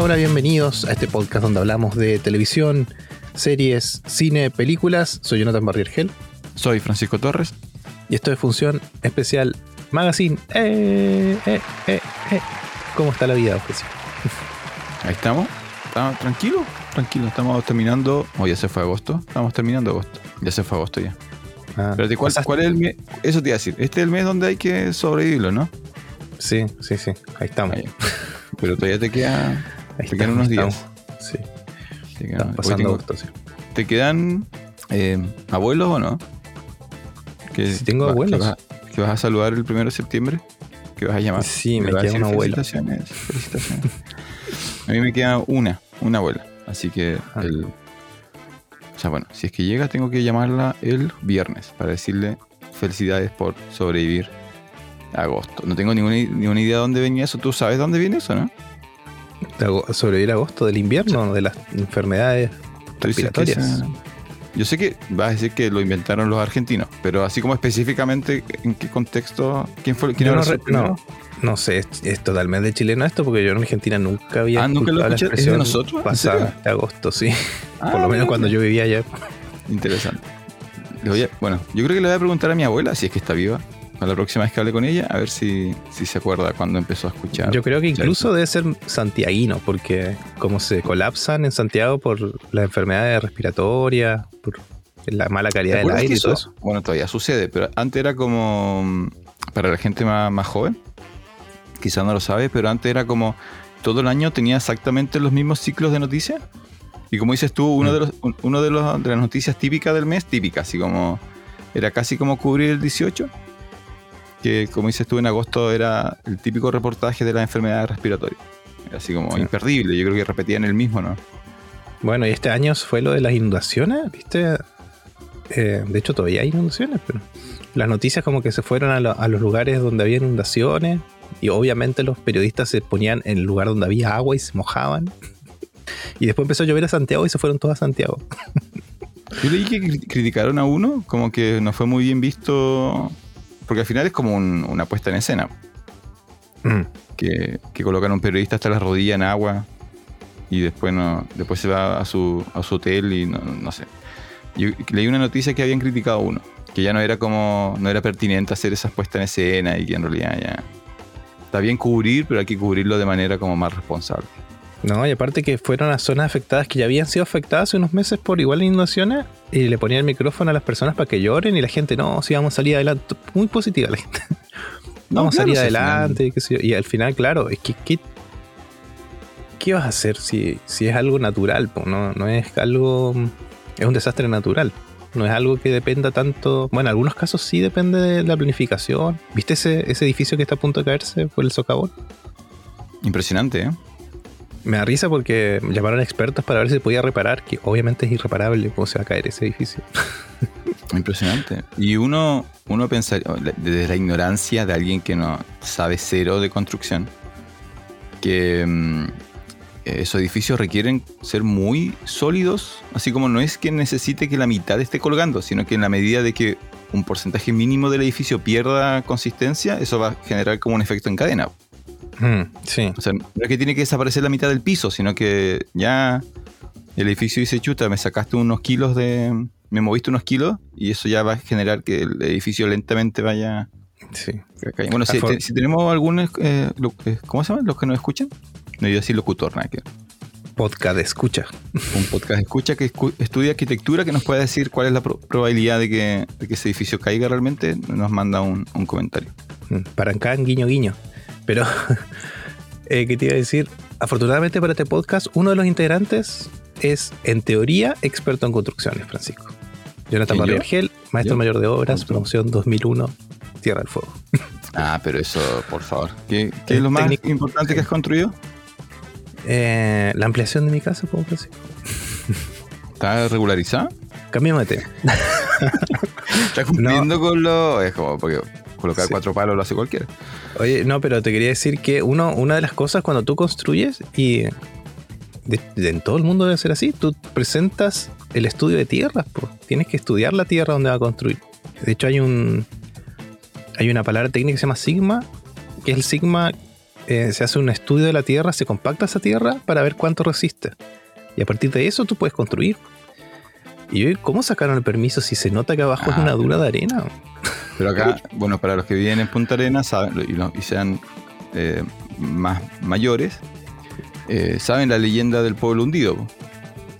Hola, hola, bienvenidos a este podcast donde hablamos de televisión, series, cine, películas. Soy Jonathan Barriergel Soy Francisco Torres. y esto es Función Especial Magazine. Eh, eh, eh. ¿Cómo está la vida, Ofrecio? Ahí estamos. Estamos tranquilo, tranquilo. Estamos terminando. O ya se fue agosto. Estamos terminando agosto. Ya se fue agosto ya. Ah, Espérate, ¿cuál, es el mes? Eso te iba a decir. Este es el mes donde hay que sobrevivirlo, ¿no? Sí, sí, sí. Ahí estamos. Ahí. Pero todavía te queda. Ahí te quedan unos días. Sí, Te quedan, pasando tengo- sí. ¿Te quedan eh, abuelos o no? Que Sí, tengo va- abuelos. Que vas, a- que vas a saludar el primero de septiembre. Que vas a llamar. Sí, me queda decir un abuelo. Felicitaciones, felicitaciones. a mí me queda una, una abuela. Así que Ah. el. O sea, bueno, si es que llega, tengo que llamarla el viernes para decirle felicidades por sobrevivir a agosto. No tengo ninguna, ninguna idea de dónde venía eso. ¿Tú sabes dónde viene eso, no? ¿Sobrevivir a agosto del invierno? ¿De las enfermedades respiratorias? Yo sé que vas a decir que lo inventaron los argentinos, pero así como específicamente en qué contexto, quién fue, quién no, no, no sé, es, es totalmente chileno esto porque yo en Argentina nunca había Ah, ¿nunca lo la de agosto, sí. Ah, Por lo menos cuando yo vivía allá. Interesante. A- bueno, yo creo que le voy a preguntar a mi abuela si es que está viva. A la próxima vez que hable con ella, a ver si, si se acuerda cuando empezó a escuchar. Yo creo que incluso debe ser santiaguino porque como se colapsan en Santiago por las enfermedades respiratorias, por la mala ¿Te calidad del aire y todo eso-. Bueno, todavía sucede, pero antes era como. mm, Para la gente más, más joven, quizás no lo sabe, pero antes era como. Todo el año tenía exactamente los mismos ciclos de noticias. Y como dices tú, uno, Mm. de, los, un- uno de, los, de las noticias típicas del mes, típicas, así como. Era casi como cubrir el 18. Que como dices tú, en agosto era el típico reportaje de las enfermedades respiratorias. Así como Sí. imperdible. Yo creo que repetían el mismo, ¿no? Bueno, y este año fue lo de las inundaciones, ¿viste? Eh, de hecho todavía hay inundaciones, pero las noticias como que se fueron a, lo- a los lugares donde había inundaciones y obviamente los periodistas se ponían en el lugar donde había agua y se mojaban. Y después empezó a llover a Santiago y se fueron todos a Santiago. Yo leí que cri- criticaron a uno, como que no fue muy bien visto, porque al final es como un- una puesta en escena, Mm. que, que colocan a un periodista hasta las rodillas en agua y después no después se va a su, a su hotel y no, no sé. Yo leí una noticia que habían criticado a uno, que ya no era como, no era pertinente hacer esas puestas en escena y que en realidad ya está bien cubrir, pero hay que cubrirlo de manera como más responsable. No, y aparte que fueron a zonas afectadas que ya habían sido afectadas hace unos meses por igual inundaciones y le ponían el micrófono a las personas para que lloren y la gente, no, sí, vamos a salir adelante. Muy positiva la gente. No, vamos a claro, salir adelante y qué sé yo. Y al final, claro, es que ¿qué, qué vas a hacer si, si es algo natural? po? No, no es algo... Es un desastre natural. No es algo que dependa tanto... Bueno, en algunos casos sí depende de la planificación. ¿Viste ese, ese edificio que está a punto de caerse por el socavón? Impresionante, ¿eh? Me da risa porque llamaron expertos para ver si se podía reparar, que obviamente es irreparable cómo se va a caer ese edificio. Impresionante. Y uno, uno pensaría, desde la ignorancia de alguien que no sabe cero de construcción, que mm, esos edificios requieren ser muy sólidos, así como no es que necesite que la mitad esté colgando, sino que en la medida de que un porcentaje mínimo del edificio pierda consistencia, eso va a generar como un efecto en cadena. Mm, sí. O sea, no es que tiene que desaparecer la mitad del piso, sino que ya el edificio dice, chuta, me sacaste unos kilos de... Me moviste unos kilos y eso ya va a generar que el edificio lentamente vaya... Sí. Bueno, si, Afor- te- si tenemos algunos... eh, lo- eh, ¿Cómo se llaman? Los que nos escuchan. No iba a decir locutor, nada que. Podcast escucha. Un podcast escucha que escu- estudia arquitectura que nos pueda decir cuál es la pro- probabilidad de que, de que ese edificio caiga realmente, nos manda un, un comentario. Mm, Parancán, guiño, guiño. Pero, eh, ¿qué te iba a decir? Afortunadamente para este podcast, uno de los integrantes es, en teoría, experto en construcciones, Francisco. Jonathan ¿Quién, yo? Barriergel, maestro ¿Yo? mayor de obras, promoción 2001, Tierra del Fuego. Ah, pero eso, por favor. ¿Qué, es lo más técnico- importante que has construido? Eh, la ampliación de mi casa, ¿puedo Francisco? ¿Está regularizada? Cambiemos de tema. Está cumpliendo con lo. Es como porque colocar Sí. cuatro palos lo hace cualquiera. Oye, no, pero te quería decir que uno, una de las cosas cuando tú construyes, y de- de- en todo el mundo debe ser así, tú presentas el estudio de tierras, pues. tienes que estudiar la tierra donde va a construir. De hecho, hay un hay una palabra técnica que se llama sigma, que es el sigma eh, se hace un estudio de la Tierra, se compacta esa Tierra para ver cuánto resiste. Y a partir de eso tú puedes construir. Y yo, ¿cómo sacaron el permiso si se nota que abajo es Ah. una dura de arena? Pero acá, bueno, para los que viven en Punta Arenas saben, y, sean eh, más mayores, eh, saben la leyenda del pueblo hundido.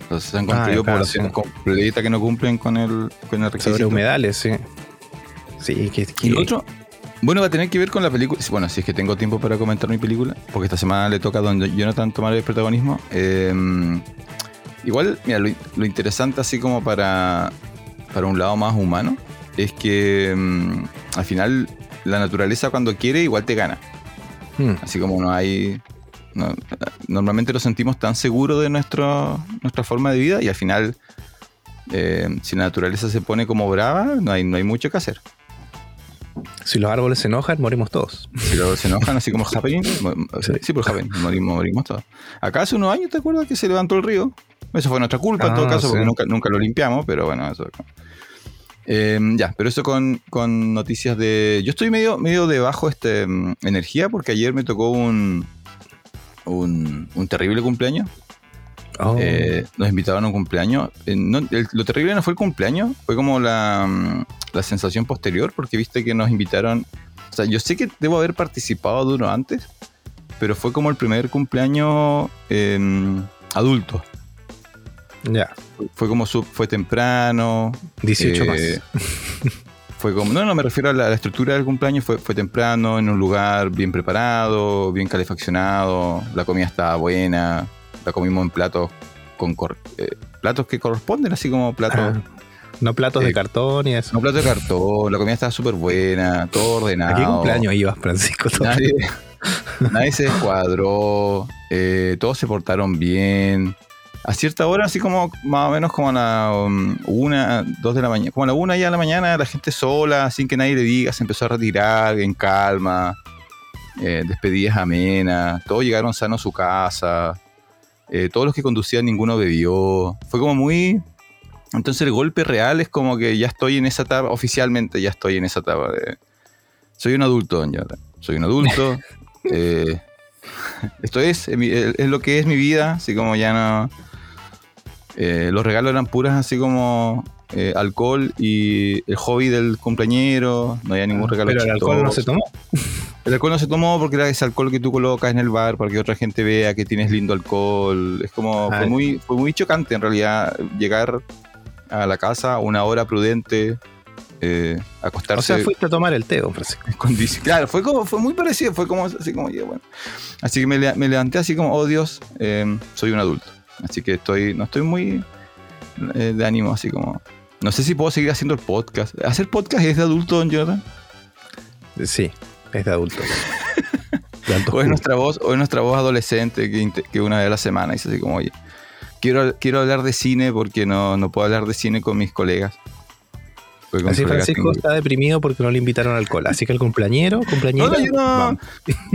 Entonces se han Ah, construido claro, poblaciones sí. completas que no cumplen con el, con el requisito. Sobre humedales, sí. Sí, que, que- Y otro, bueno, va a tener que ver con la película. Bueno, si es que tengo tiempo para comentar mi película, porque esta semana le toca a don Jonathan tomar el protagonismo. Eh, igual, mira, lo, lo interesante, así como para, para un lado más humano, es que mm, al final la naturaleza cuando quiere igual te gana. Hmm. Así como no hay. no- normalmente lo sentimos tan seguro de nuestro, nuestra forma de vida y al final, eh, si la naturaleza se pone como brava, no hay, no hay mucho que hacer. Si los árboles se enojan, morimos todos. Si luego se enojan, así como Happening. Sí. Sí, por Happening, morimos, morimos todos. Acá hace unos años, ¿te acuerdas que se levantó el río? Eso fue nuestra culpa en Ah, todo caso, sí. porque nunca, nunca lo limpiamos, pero bueno, eso. Eh, ya, pero eso con, con noticias de. Yo estoy medio, medio de bajo este, mm, energía porque ayer me tocó un, un, un terrible cumpleaños. Oh, Eh, nos invitaron a un cumpleaños. Eh, no- el- lo terrible no fue el cumpleaños, fue como la, mm, la sensación posterior, porque viste que nos invitaron. O sea, yo sé que debo haber participado de uno antes, pero fue como el primer cumpleaños eh, adulto. ya, Fue como su- fue temprano. 18 eh, más. Fue como, no, no, me refiero a la, a la estructura del cumpleaños, fue, fue temprano, en un lugar bien preparado, bien calefaccionado, la comida estaba buena, la comimos en platos con eh, platos que corresponden, así como platos, Ah, no platos eh, de cartón y eso. no platos de cartón, la comida estaba súper buena, todo ordenado. ¿A qué cumpleaños ibas, Francisco? Nadie, nadie se descuadró, eh, todos se portaron bien. A cierta hora, así como más o menos como a la um, una, dos de la mañana, como a la una ya de la mañana, la gente sola, sin que nadie le diga, se empezó a retirar en calma, eh, despedidas amenas, todos llegaron sanos a su casa, eh, todos los que conducían ninguno bebió. Fue como muy... Entonces el golpe real es como que ya estoy en esa etapa, oficialmente ya estoy en esa etapa de... Soy un adulto, Jonathan. Soy un adulto. eh, esto es, es lo que es mi vida, así como ya no... eh, los regalos eran puras así como eh, alcohol y el hobby del cumpleañero, no había ningún regalo Pero el alcohol no se tomó. El alcohol no se tomó porque era ese alcohol que tú colocas en el bar para que otra gente vea que tienes lindo alcohol. Es como, Ah, fue muy, fue muy chocante en realidad llegar a la casa una hora prudente, eh, acostarse. O sea, fuiste a tomar el té, don Francisco. Claro, fue como, fue muy parecido, fue como así como yo, bueno. Así que me levanté así como, oh Dios, eh, soy un adulto. Así que estoy, no estoy muy eh, de ánimo, así como. No sé si puedo seguir haciendo el podcast. ¿Hacer podcast es de adulto, don Jonathan? Sí, es de altos O es nuestra voz, o es nuestra voz adolescente que, una vez a la semana dice así como, oye, quiero, quiero hablar de cine porque no, no puedo hablar de cine con mis colegas. Así colegas Francisco tengo- está deprimido porque no le invitaron alcohol. Así que el cumpleañero, cumpleañera, No, no, yo no.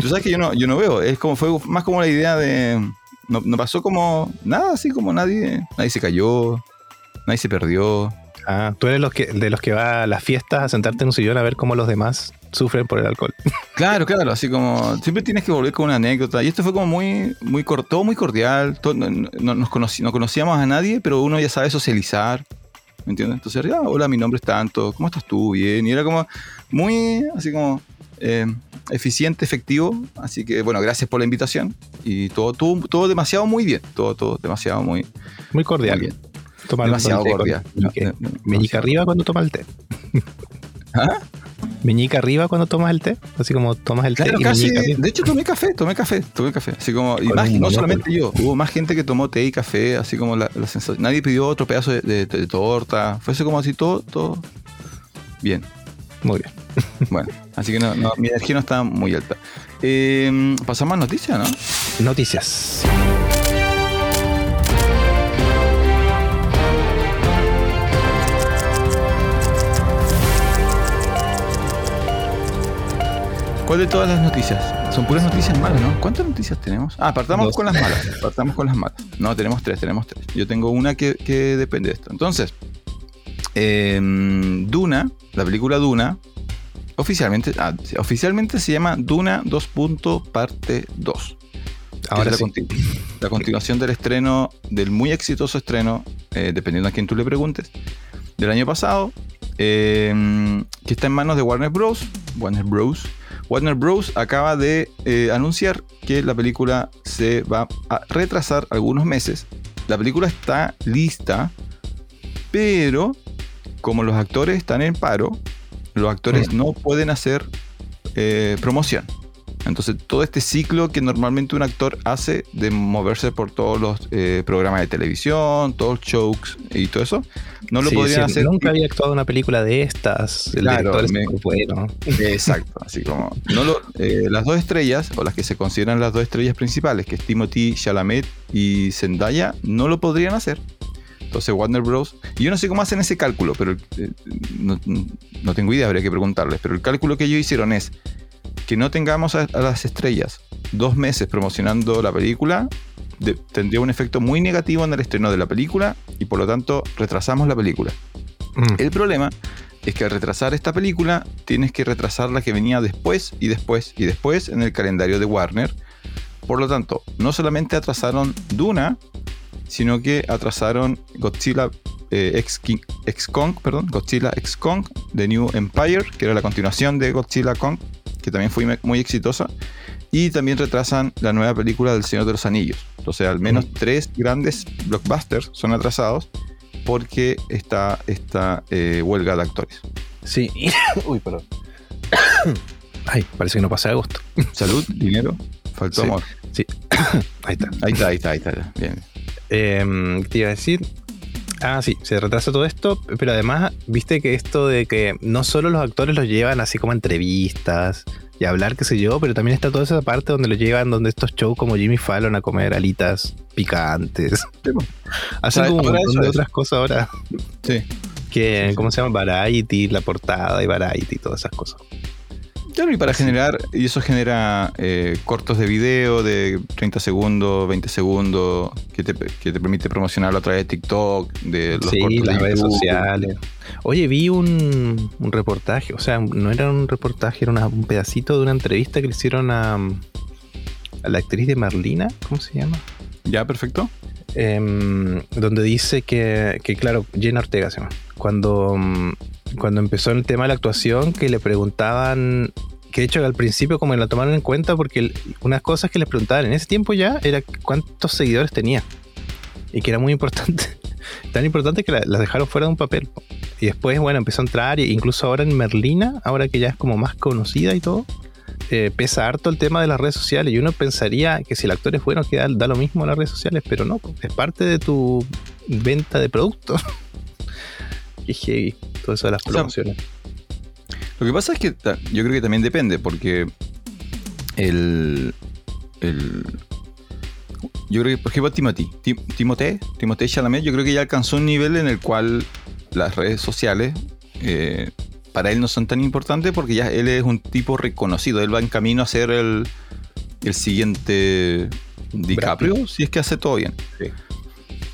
Tú sabes que yo no, yo no veo. Es como fue más como la idea de. No, no pasó como nada, así como nadie. Nadie se cayó, nadie se perdió. Ah, tú eres los que, de los que va a las fiestas a sentarte en un sillón a ver cómo los demás sufren por el alcohol. Claro, claro, así como siempre tienes que volver con una anécdota. Y esto fue como muy, muy cor- todo muy cordial. todo- no, no- nos conocí- no conocíamos a nadie, pero uno ya sabe socializar. ¿Me entiendes? Entonces, ah, hola, mi nombre es tanto, ¿cómo estás tú? Bien. Y era como muy, así como eh, eficiente, efectivo. Así que, bueno, gracias por la invitación. Y todo, todo, todo demasiado muy bien. Todo, todo demasiado muy, Muy cordial. muy bien. Toma Demasiado el té cordial. No, no, no, demasiado. arriba cuando tomas el té. ¿Ah? Meñique arriba cuando tomas el té. Así como tomas el té Claro, casi. De hecho, tomé café, tomé café, tomé café. Así como, y más, no solamente yo, hubo más gente que tomó té y café, así como la, la sensación. Nadie pidió otro pedazo de, de- de torta. Fue así como así todo, todo. Bien. Muy bien. Bueno, así que no, no, mi energía no está muy alta. Eh, pasamos a noticias, ¿no? Noticias. ¿Cuál de todas las noticias? Son puras noticias malas, ¿no? ¿Cuántas noticias tenemos? Ah, partamos Dos. con las malas. Partamos con las malas. No, tenemos tres, tenemos tres. Yo tengo una que, que depende de esto. Entonces, eh, Duna, la película Duna, oficialmente, ah, oficialmente se llama Duna 2. Parte 2. Ahora sí. continu- la continuación del estreno, del muy exitoso estreno, eh, dependiendo a quién tú le preguntes, del año pasado, eh, que está en manos de Warner Bros. Warner Bros. Warner Bros. acaba de eh, anunciar que la película se va a retrasar algunos meses. La película está lista, pero como los actores están en paro, los actores no pueden hacer eh, promoción. Entonces, todo este ciclo que normalmente un actor hace de moverse por todos los eh, programas de televisión, todos los shows y todo eso, no lo Sí, podrían sí, hacer. Nunca había actuado en una película de estas. El Claro, es me- bueno. Exacto, así como no lo- eh, las dos estrellas, o las que se consideran las dos estrellas principales, que es Timothy Chalamet y Zendaya, no lo podrían hacer. Entonces Warner Bros. Y yo no sé cómo hacen ese cálculo, pero eh, no, no tengo idea, habría que preguntarles. Pero el cálculo que ellos hicieron es que no tengamos a, a las estrellas dos meses promocionando la película, de- tendría un efecto muy negativo en el estreno de la película y por lo tanto retrasamos la película. Mm. El problema es que al retrasar esta película, tienes que retrasar la que venía después y después y después en el calendario de Warner. Por lo tanto, no solamente atrasaron Duna, sino que atrasaron Godzilla eh, X, King- X Kong, perdón, Godzilla X Kong, The New Empire, que era la continuación de Godzilla Kong, que también fue muy- exitosa. Y también retrasan la nueva película del Señor de los Anillos. Entonces, al menos tres grandes blockbusters son atrasados porque está esta eh, huelga de actores. Sí. Uy, perdón. Ay, parece que no pasa de agosto. Salud, dinero, faltó Sí. amor. Ahí está. Ahí está, ahí está, ahí está. Bien. ¿Qué te iba a decir? Ah, sí, se retrasa todo esto, pero además, viste que esto de que no solo los actores los llevan así como a entrevistas y a hablar, qué sé yo, pero también está toda esa parte donde los llevan, donde estos shows como Jimmy Fallon a comer alitas picantes. Hacen como un montón de otras cosas ahora. Sí. Que, Sí, sí. ¿cómo se llama? Variety, la portada y Variety todas esas cosas. Claro, y para generar, y eso genera eh, cortos de video de 30 segundos, 20 segundos, que te, que te permite promocionarlo a través de TikTok, de los sí, cortos de las redes sociales. Oye, vi un, un reportaje, o sea, no era un reportaje, era una- un pedacito de una entrevista que le hicieron a, a la actriz de Marlina, ¿cómo se llama? Ya, perfecto. Em, donde dice que, que, claro, Jenna Ortega se llama. Cuando, mm, cuando empezó el tema de la actuación, que le preguntaban, que de hecho al principio como la tomaron en cuenta, porque unas cosas que les preguntaban en ese tiempo ya era cuántos seguidores tenía. Y que era muy importante. Tan importante que la- las dejaron fuera de un papel. Y después, bueno, empezó a entrar, e incluso ahora en Merlina, ahora que ya es como más conocida y todo, eh, pesa harto el tema de las redes sociales. Y uno pensaría que si el actor es bueno, que da, da lo mismo en las redes sociales, pero no, es parte de tu venta de productos. Qué heavy, todo eso de las sea, promociones. Lo que pasa es que yo creo que también depende, porque el. el yo creo que, por ejemplo, Timothy, Tim- Timothée, Timothée Chalamet, yo creo que ya alcanzó un nivel en el cual las redes sociales eh, para él no son tan importantes porque ya él es un tipo reconocido. Él va en camino a ser el, el siguiente DiCaprio, si es que hace todo bien. Sí.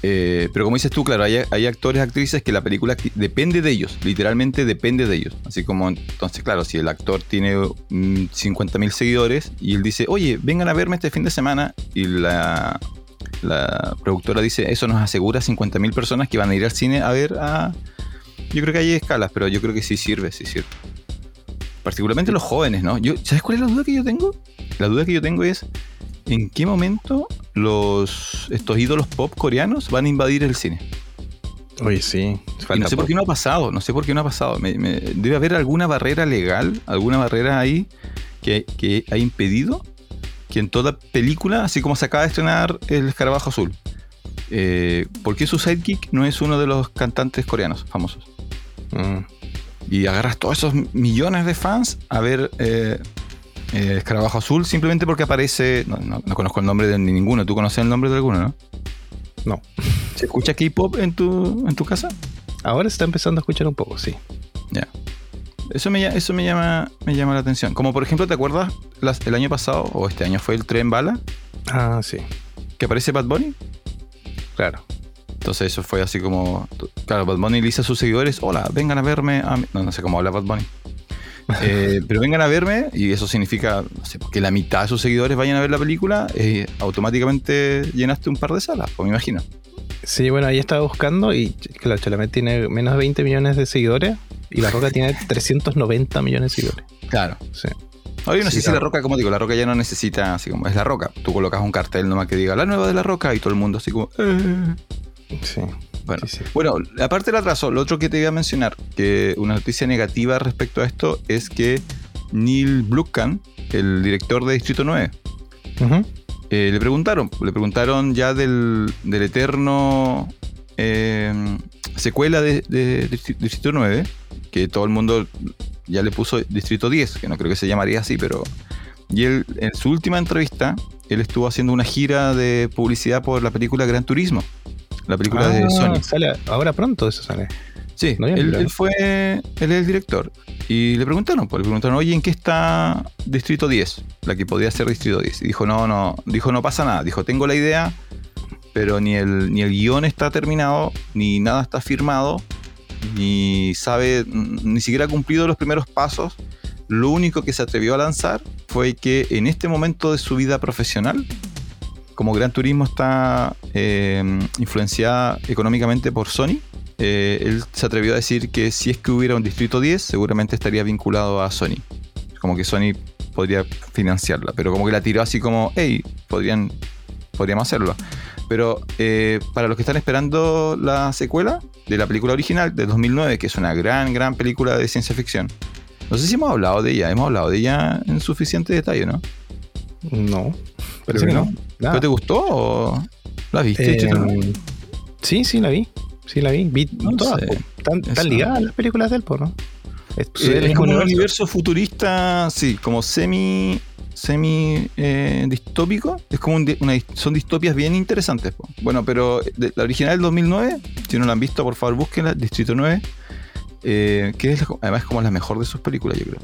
Eh, pero como dices tú, claro, hay, hay actores, actrices que la película depende de ellos, literalmente depende de ellos. Así como, entonces, claro, si el actor tiene mm, 50.000 seguidores y él dice, oye, vengan a verme este fin de semana, y la, productora dice, eso nos asegura 50.000 personas que van a ir al cine a ver a... Yo creo que hay escalas, pero yo creo que sí sirve, sí sirve. Particularmente los jóvenes, ¿no? ¿Sabes cuál es la duda que yo tengo? La duda que yo tengo es, ¿en qué momento los estos ídolos pop coreanos van a invadir el cine? Oye, sí. Y no sé por qué no ha pasado, no sé por qué no ha pasado. Me- me- debe haber alguna barrera legal, alguna barrera ahí que, que ha impedido que en toda película, así como se acaba de estrenar El Escarabajo Azul, eh, ¿por qué su sidekick no es uno de los cantantes coreanos famosos? Mm. Y agarras todos esos millones de fans a ver eh, eh, Escarabajo Azul simplemente porque aparece. No, no- no conozco el nombre de ninguno. ¿Tú conoces el nombre de alguno, no? No. ¿Se escucha K-pop en tu, en tu casa? Ahora se está empezando a escuchar un poco, sí. Ya. Eso me, eso me llama me llama la atención. Como por ejemplo, ¿te acuerdas las- el año pasado o este año fue el tren bala Ah, sí. que aparece Bad Bunny? Claro. Entonces eso fue así como, claro, Bad Bunny le dice a sus seguidores, hola, vengan a verme a mí". No, no sé cómo habla Bad Bunny. Eh, pero vengan a verme y eso significa que la mitad de sus seguidores vayan a ver la película, eh, automáticamente llenaste un par de salas, pues me imagino. Sí, bueno, ahí estaba buscando y claro, Chalamet tiene menos de 20 millones de seguidores y La Roca tiene 390 millones de seguidores. Claro. Sí. Oye, no sé si La Roca, como digo, La Roca ya no necesita, así como es La Roca. Tú colocas un cartel nomás que diga La nueva de La Roca y todo el mundo así como... Eh". Sí. Bueno, bueno, aparte del atraso, lo otro que te iba a mencionar, que una noticia negativa respecto a esto es que Neil Blomkamp, el director de Distrito 9, eh, le preguntaron, le preguntaron ya del, eterno eh, secuela de, Distrito 9, que todo el mundo ya le puso Distrito 10, que no creo que se llamaría así, pero... Y él, en su última entrevista, él estuvo haciendo una gira de publicidad por la película Gran Turismo. La película de ah, Sony. Sale ahora pronto eso sale. Sí, él, fue, él es el director. Y le preguntaron, pues le preguntaron, oye, ¿en qué está Distrito 10? La que podía ser Distrito 10. Y dijo, no, no, dijo, no pasa nada. Dijo, tengo la idea, pero ni el, ni el guion está terminado, ni nada está firmado, ni sabe, ni siquiera ha cumplido los primeros pasos. Lo único que se atrevió a lanzar fue que en este momento de su vida profesional como Gran Turismo está eh, influenciada económicamente por Sony, eh, él se atrevió a decir que si es que hubiera un Distrito 10, seguramente estaría vinculado a Sony. Como que Sony podría financiarla, pero como que la tiró así como, hey, podrían, podríamos hacerlo. Pero eh, para los que están esperando la secuela de la película original de 2009, que es una gran, gran película de ciencia ficción, no sé si hemos hablado de ella, hemos hablado de ella en suficiente detalle, ¿no? No. Pero no. ¿Pero te gustó o la viste? Eh, sí, sí, la vi. Sí, la vi. Vi todas. Están, ligadas las películas del porno. Es, eh, como un universo futurista, sí, como semi semi eh, distópico. Es como una, son distopias bien interesantes. Bueno, pero la original del 2009, si no la han visto, por favor búsquenla, Distrito 9. que es además como la mejor de sus películas, yo creo.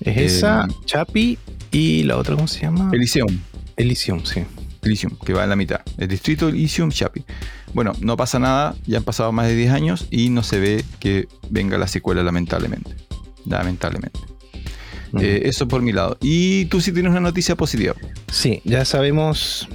Es esa, Chapi y la otra, ¿cómo se llama? Elysium. Elysium, sí. Elysium, que va en la mitad. El distrito Elysium Chapi. Bueno, no pasa nada, ya han pasado más de 10 años y no se ve que venga la secuela, lamentablemente. Lamentablemente. Eh, eso por mi lado. Y tú sí tienes una noticia positiva. Sí, ya sabemos.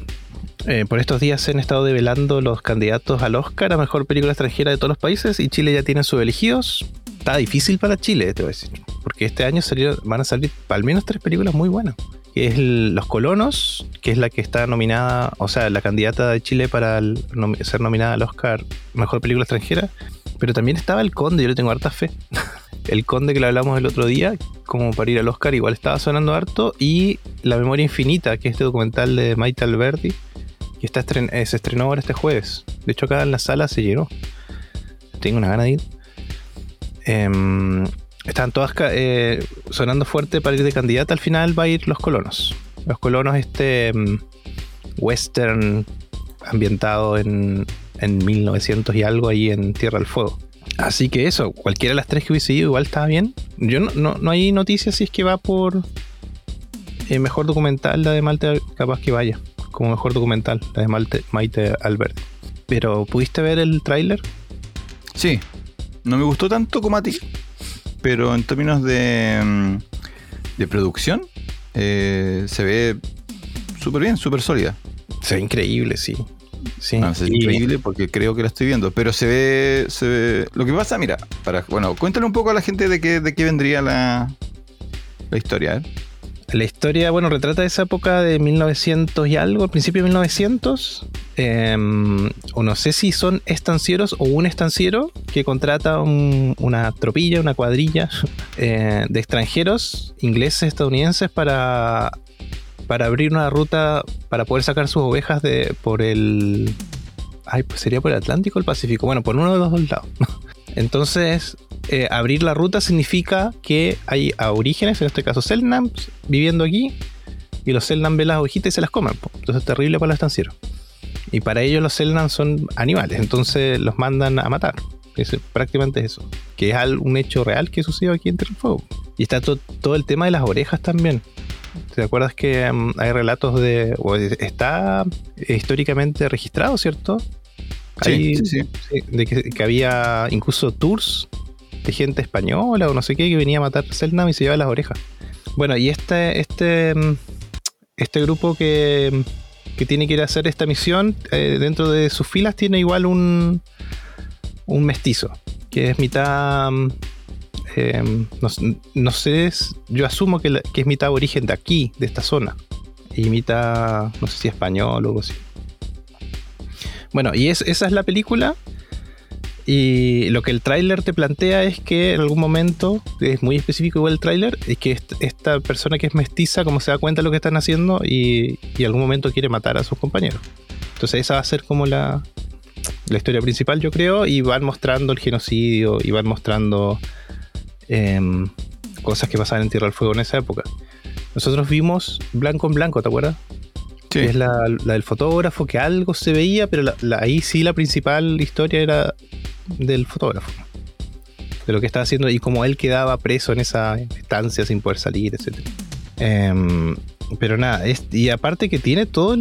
Eh, por estos días se han estado develando los candidatos al Oscar a mejor película extranjera de todos los países y Chile ya tiene sus elegidos. Está difícil para Chile, te voy a decir. Porque este año van a salir al menos tres películas muy buenas que es Los Colonos, que es la que está nominada, o sea, la candidata de Chile para ser nominada al Oscar Mejor Película Extranjera. Pero también estaba El Conde, yo le tengo harta fe. el Conde que lo hablamos el otro día, como para ir al Oscar, igual estaba sonando harto. Y La Memoria Infinita, que es este documental de Maite Alberti, que está eh, se estrenó ahora este jueves. De hecho, acá en la sala se llenó. Tengo una gana de ir. Em, están todas eh, sonando fuerte para ir de candidata. Al final va a ir Los Colonos. Los Colonos, este mm, western ambientado en, en 1900 y algo ahí en Tierra del Fuego. Así que eso, cualquiera de las tres que hubiese ido igual estaba bien. Yo no, no, hay noticias si es que va por eh, mejor documental, la de Malte, capaz que vaya. Como mejor documental, la de Malte, Maite Albert. Pero, ¿pudiste ver el tráiler? Sí. No me gustó tanto como a ti pero en términos de, mm, de producción, eh, se ve súper bien, súper sólida. Se ve increíble, sí. Sí, se ve increíble porque creo que la estoy viendo, pero se ve, se ve... Lo que pasa, mira, para, bueno, cuéntale un poco a la gente de qué, de qué vendría la, la historia. ¿eh? La historia, bueno, retrata esa época de 1900 y algo, al principio de 1900. Em, o no sé si son estancieros o un estanciero que contrata una tropilla, una cuadrilla eh, de extranjeros, ingleses, estadounidenses, para, para abrir una ruta para poder sacar sus ovejas de, por el. Ay, pues sería por el Atlántico o el Pacífico. Bueno, por uno de los dos lados. Entonces, eh, abrir la ruta significa que hay aborígenes, en este caso Selnams, viviendo aquí, y los Selnam ven las hojitas y se las comen. Entonces es terrible para los estancieros. Y para ellos los Selnam son animales, entonces los mandan a matar. Es, prácticamente eso. Que es un hecho real que sucedió aquí en Fuego. Y está todo el tema de las orejas también. ¿Te acuerdas que mm, hay relatos de. O está históricamente registrado, ¿cierto? Sí, sí, De que, había incluso tours de gente española o no sé qué que venía a matar Selnam y se lleva las orejas. Bueno, y este, este, mm, este grupo que, que tiene que ir a hacer esta misión, eh, dentro de sus filas tiene igual un, un mestizo, que es mitad... Mm, em, no, sé, yo asumo que, que, es mitad origen de aquí, de esta zona. Y mitad, no sé si español o algo así. Bueno, y esa es la película. Y lo que el tráiler te plantea es que en algún momento, es muy específico igual el tráiler, es que esta persona que es mestiza, como se da cuenta de lo que están haciendo y, en algún momento quiere matar a sus compañeros. Entonces esa va a ser como la, la historia principal, yo creo, y van mostrando el genocidio y van mostrando em, cosas que pasaban en Tierra del Fuego en esa época. Nosotros vimos Blanco en Blanco, ¿te acuerdas? es la, del fotógrafo, que algo se veía, pero ahí sí la principal historia era del fotógrafo. De lo que estaba haciendo y cómo él quedaba preso en esa estancia sin poder salir, etc. Em, pero nada, y aparte que tiene todo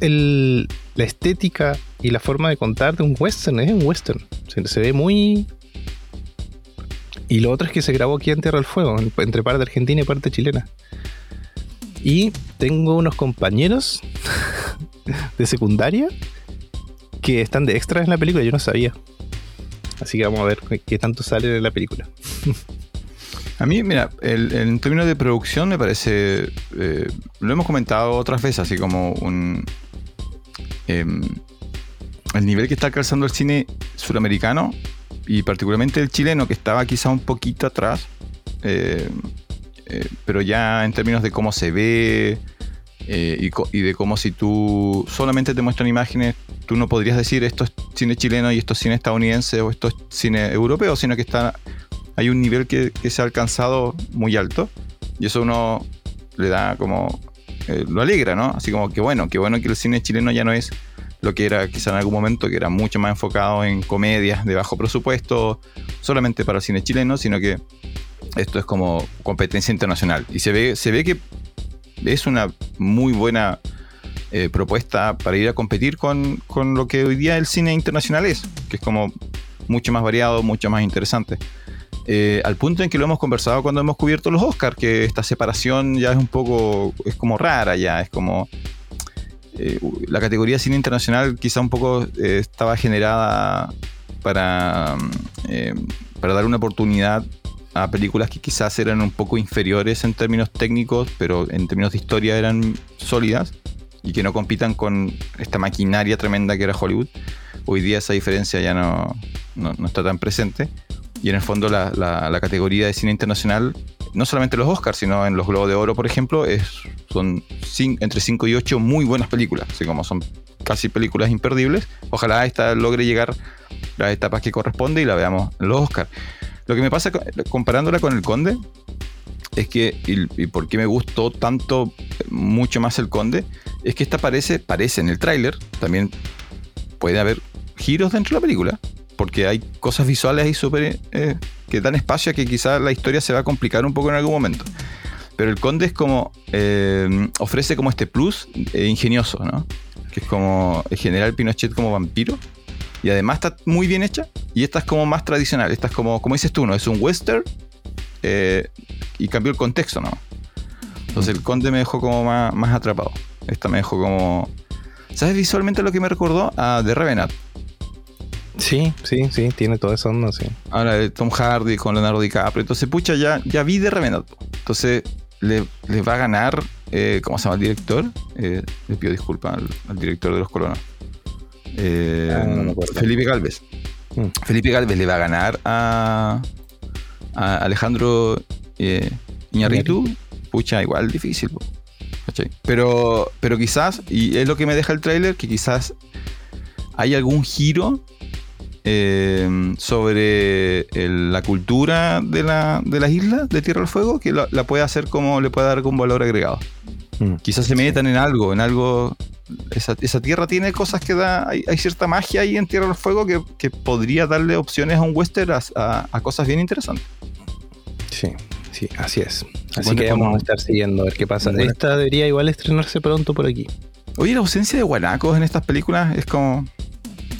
el, la estética y la forma de contar de un western, es un western. Se, ve muy... Y lo otro es que se grabó aquí en Tierra del Fuego, entre parte argentina y parte chilena. Y tengo unos compañeros de secundaria que están de extras en la película, yo no sabía. Así que vamos a ver qué tanto sale en la película. A mí, mira, en términos de producción me parece, eh, lo hemos comentado otras veces, así como un... Em, el nivel que está alcanzando el cine suramericano y particularmente el chileno, que estaba quizá un poquito atrás, eh, eh, pero ya en términos de cómo se ve eh, y, de cómo si tú solamente te muestran imágenes, tú no podrías decir esto es cine chileno y esto es cine estadounidense o esto es cine europeo, sino que está hay un nivel que, se ha alcanzado muy alto y eso uno le da como eh, lo alegra, ¿no? Así como que bueno, que bueno que el cine chileno ya no es lo que era quizá en algún momento, que era mucho más enfocado en comedias de bajo presupuesto, solamente para el cine chileno, sino que esto es como competencia internacional. Y se ve, se ve que es una muy buena eh, propuesta para ir a competir con, lo que hoy día el cine internacional es, que es como mucho más variado, mucho más interesante. Eh, al punto en que lo hemos conversado cuando hemos cubierto los Oscars, que esta separación ya es un poco, es como rara ya, es como... Eh, la categoría cine internacional quizá un poco estaba generada para, para dar una oportunidad a películas que quizás eran un poco inferiores en términos técnicos, pero en términos de historia eran sólidas y que no compitan con esta maquinaria tremenda que era Hollywood. Hoy día esa diferencia ya no, no, está tan presente. Y en el fondo la, la, categoría de cine internacional, no solamente los Oscars, sino en los Globos de Oro, por ejemplo, es, son entre 5 y 8 muy buenas películas, así como son casi películas imperdibles. Ojalá esta logre llegar las etapas que corresponde y la veamos en los Oscars. Lo que me pasa comparándola con el Conde es que, y, por qué me gustó tanto, mucho más el Conde, es que esta parece, parece en el tráiler, también puede haber giros dentro de la película, porque hay cosas visuales ahí súper eh, que dan espacio a que quizás la historia se va a complicar un poco en algún momento. Pero el Conde es como, eh, ofrece como este plus eh, ingenioso, ¿no? Que es como el general Pinochet como vampiro y además está muy bien hecha. Y esta es como más tradicional. Esta es como, como dices tú, ¿no? Es un western eh, y cambió el contexto, ¿no? Entonces el conde me dejó como más, más atrapado. Esta me dejó como. ¿Sabes visualmente lo que me recordó? A The Revenant. Sí, sí, sí, tiene todo eso, ¿no? Sí. Ahora Tom Hardy con Leonardo DiCaprio. Entonces, pucha, ya, ya vi The Revenant. Entonces, le, va a ganar. Eh, ¿Cómo se llama el director? Eh, le pido disculpas al director de los colonos. Eh, ah, Felipe Galvez. Mm. Felipe Galvez le va a ganar a, Alejandro eh, Iñarritu. Pucha, igual difícil. Pero, pero quizás, y es lo que me deja el tráiler, que quizás hay algún giro eh, sobre la cultura de, la, de las islas de Tierra del Fuego que la, puede hacer como le puede dar un valor agregado. Mm. Quizás se metan en algo, en algo esa, tierra tiene cosas que da. Hay, cierta magia ahí en Tierra del Fuego que, podría darle opciones a un western a, cosas bien interesantes. Sí, sí, así es. Así que vamos a estar siguiendo a ver qué pasa. Esta debería igual estrenarse pronto por aquí. Oye, la ausencia de guanacos en estas películas es como.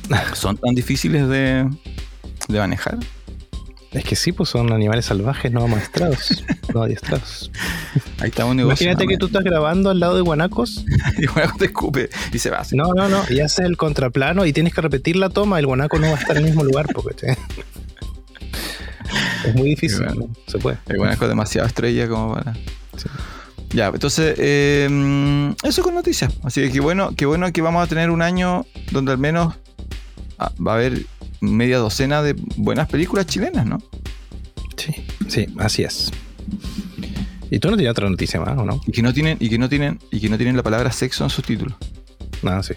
¿Son tan difíciles de, de manejar? Es que sí, pues son animales salvajes no maestrados, no adiestrados. Ahí está un negocio. Imagínate que tú estás grabando al lado de guanacos. y Guanaco te escupe y se va. así. No, no, no. Y haces el contraplano y tienes que repetir la toma. El guanaco no va a estar en el mismo lugar porque es muy difícil. Qué bueno. ¿no? Se puede. El Guanaco es demasiado estrella como para. Ya, entonces, eh, eso con noticias. Así que qué bueno, qué bueno que vamos a tener un año donde al menos ah, va a haber media docena de buenas películas chilenas, ¿no? Sí, sí, así es. ¿Y tú no tienes otra noticia más o no? Y que no tienen, y que no tienen, y que no tienen la palabra sexo en sus títulos. Nada, sí.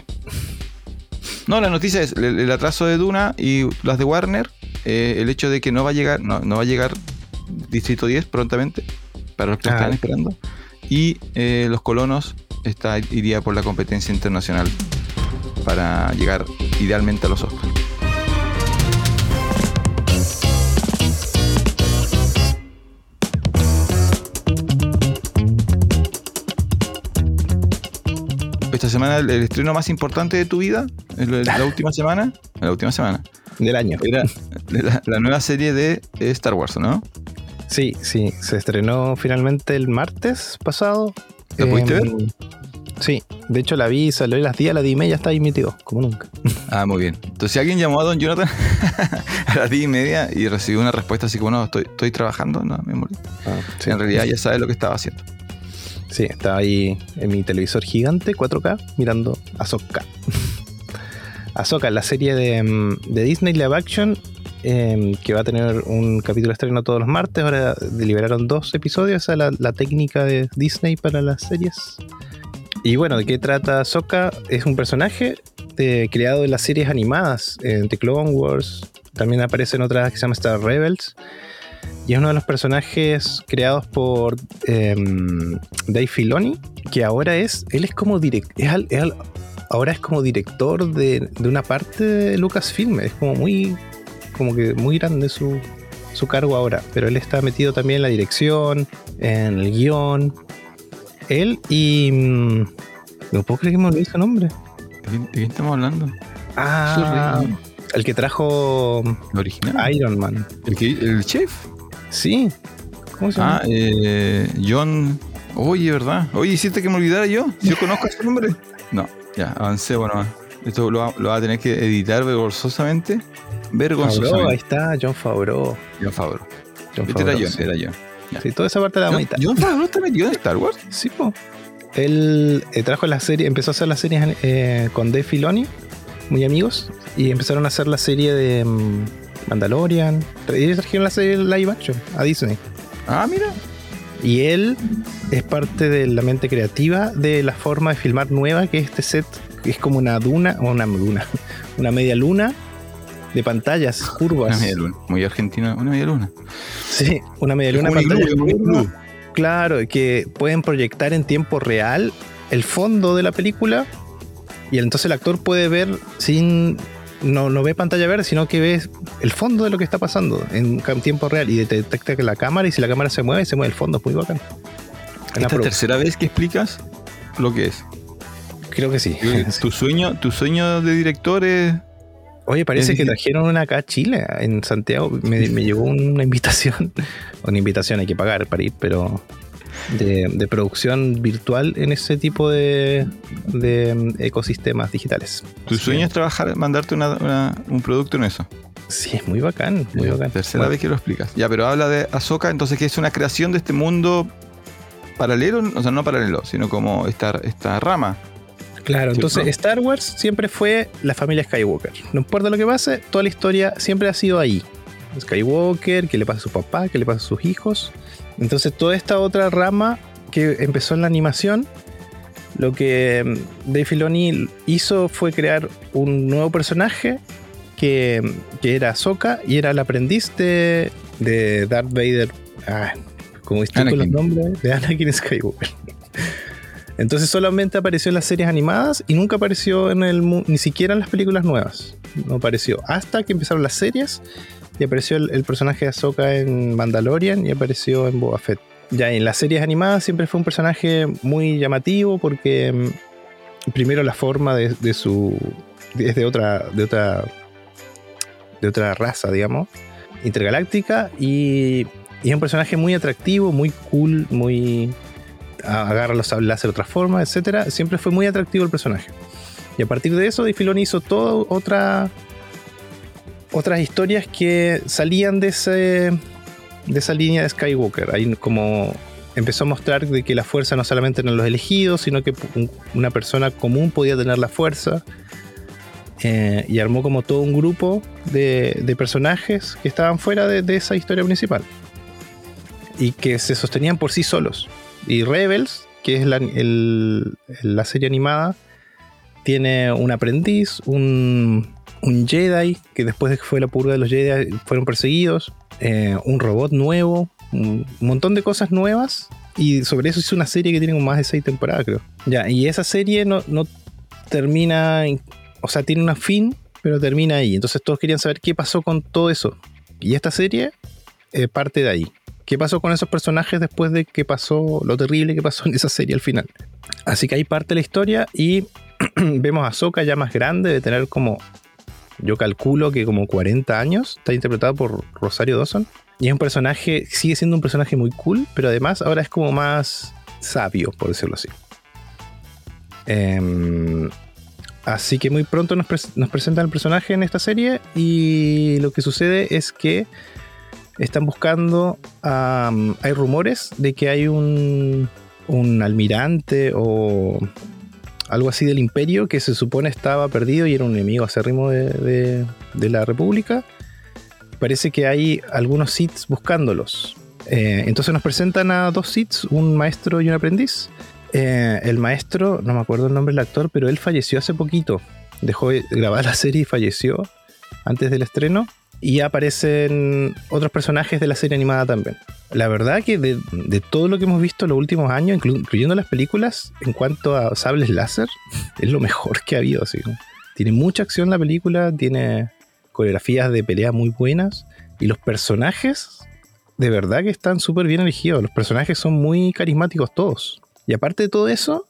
No, la noticia es el, el atraso de Duna y las de Warner, eh, el hecho de que no va a llegar, no, no va a llegar Distrito 10 prontamente, para los que Ah. están esperando. Y eh, los colonos está, iría por la competencia internacional para llegar idealmente a los Oscars. Esta semana el, el estreno más importante de tu vida, el- la última semana, la última semana, Del año. era la, la nueva serie de eh, Star Wars, ¿no? Sí, sí. Se estrenó finalmente el martes pasado. ¿La pudiste ver? Sí. De hecho, la vi, salió a las 10, a las 10 y media está ahí metido, como nunca. Ah, muy bien. Entonces, si alguien llamó a Don Jonathan a las 10 y media y recibió una respuesta así como, no, estoy, estoy trabajando, no, me morí. sí. En realidad ya sabe lo que estaba haciendo. Sí, estaba ahí en mi televisor gigante, 4K, mirando Ahsoka. Ahsoka, la serie de, mm, Disney Live Action, em, que va a tener un capítulo estreno todos los martes. Ahora liberaron dos episodios, esa es la, técnica de Disney para las series. Y bueno, ¿de qué trata Ahsoka? Es un personaje de- creado en las series animadas, en The Clone Wars. También aparece en otras que se llama Star Rebels. Y es uno de los personajes creados por em, Dave Filoni, que ahora es, él es como direct, es al- es al- ahora es como director de, de una parte de Lucasfilm, es como muy, como que muy grande su, su cargo ahora, pero él está metido también en la dirección, en el guion, él y... mm, No puedo creer que me olvidé su nombre. ¿De quién, de quién estamos hablando? Ah, el que trajo ¿El original? Iron Man. ¿El, que- el chef? Sí. ¿Cómo se llama? Ah, eh, John. Oye, ¿verdad? Oye, ¿hiciste que me olvidara yo? ¿Yo conozco ese nombre? No, ya, avancé, bueno. Esto lo, va- lo va a tener que editar vergonzosamente. Favreau, ahí Vergonzosamente. está, John Favreau. John Favreau. John Este era John, sí. era John. Ya. Sí, toda esa parte de la mitad. John Favreau está metido en Star Wars. Sí, po. Él eh, trajo la serie, empezó a hacer las series eh, con Dave Filoni, muy amigos, y empezaron a hacer la serie de mm, Mandalorian. Ellos trajeron la serie live action a Disney. Ah, mira. Y él es parte de la mente creativa de la forma de filmar nueva, que es este set, que es como una duna, o una duna, una media luna de pantallas Una curvas. media luna. Muy argentina. Una media luna. Sí, una media luna pantalla iglú. Claro, que pueden proyectar en tiempo real el fondo de la película y entonces el actor puede ver sin no, no ve pantalla verde, sino que ve el fondo de lo que está pasando en tiempo real y te detecta que la cámara y si la cámara se mueve, se mueve el fondo, es muy bacán. Esta es produ- tercera vez que explicas lo que es. Creo que sí. Tu sueño, tu sueño de director es. Oye, parece Es que trajeron una acá a Chile, en Santiago. Me, me llegó una invitación. Una invitación hay que pagar para ir, pero de, de producción virtual en ese tipo de, de mm, ecosistemas digitales. Tu Así sueño es trabajar, mandarte una- una- un producto en eso. Sí, es muy bacán, muy Ya, bacán. Tercera Bueno, vez que lo explicas. Ya, pero habla de Ahsoka, entonces que es una creación de este mundo paralelo, o sea, no paralelo, sino como esta, esta rama. Claro, Sí, entonces. Star Wars siempre fue la familia Skywalker. No importa lo que pase, toda la historia siempre ha sido ahí. Skywalker, qué le pasa a su papá, qué le pasa a sus hijos. Entonces toda esta otra rama que empezó en la animación, lo que mm, Dave Filoni hizo fue crear un nuevo personaje que, que era Ahsoka y era el aprendiz de, de Darth Vader. Ah, como con los nombres de Anakin Skywalker. Entonces solamente apareció en las series animadas y nunca apareció en el ni siquiera en las películas nuevas. No apareció hasta que empezaron las series y apareció el, el personaje de Ahsoka en Mandalorian y apareció en Boba Fett. Ya en las series animadas siempre fue un personaje muy llamativo porque mm, primero la forma de, de su es de otra de otra de otra raza, digamos. intergaláctica y, y es un personaje muy atractivo, muy cool, muy agarra los láser de otra forma, etcétera. Siempre fue muy atractivo el personaje. Y a partir de eso, Filoni hizo toda otra otras historias que salían de ese de esa línea de Skywalker. Ahí como empezó a mostrar de que la fuerza no solamente eran los elegidos, sino que una persona común podía tener la fuerza. Eh, y armó como todo un grupo de, personajes que estaban fuera de, esa historia principal. Y que se sostenían por sí solos. Y Rebels, que es la, serie animada, tiene un aprendiz, un, Jedi, que después de que fue la purga de los Jedi fueron perseguidos, eh, un robot nuevo, un montón de cosas nuevas. Y sobre eso hizo una serie que tiene como más de seis temporadas, creo. Ya, y esa serie no, termina, o sea, tiene un fin, pero termina ahí. Entonces todos querían saber qué pasó con todo eso. Y esta serie eh, parte de ahí. ¿Qué pasó con esos personajes después de que pasó lo terrible que pasó en esa serie al final? Así que ahí parte la historia y vemos a Soka ya más grande, de tener como yo calculo que como 40 años, está interpretado por Rosario Dawson. Y es un personaje, sigue siendo un personaje muy cool, pero además ahora es como más sabio, por decirlo así. Em, así que muy pronto nos, presentan el personaje en esta serie y lo que sucede es que están buscando, hay rumores de que hay un, almirante o algo así del imperio que se supone estaba perdido y era un enemigo acérrimo de, de, la república. Parece que hay algunos Sith buscándolos. Eh, entonces nos presentan a dos Sith, un maestro y un aprendiz. Eh, el maestro, no me acuerdo el nombre del actor, pero él falleció hace poquito. Dejó de grabar la serie y falleció antes del estreno y aparecen otros personajes de la serie animada también. La verdad que de, todo lo que hemos visto en los últimos años, incluyendo las películas, en cuanto a sables láser, es lo mejor que ha habido. Así. Tiene mucha acción la película, tiene coreografías de pelea muy buenas y los personajes de verdad que están súper bien elegidos. Los personajes son muy carismáticos todos. Y aparte de todo eso,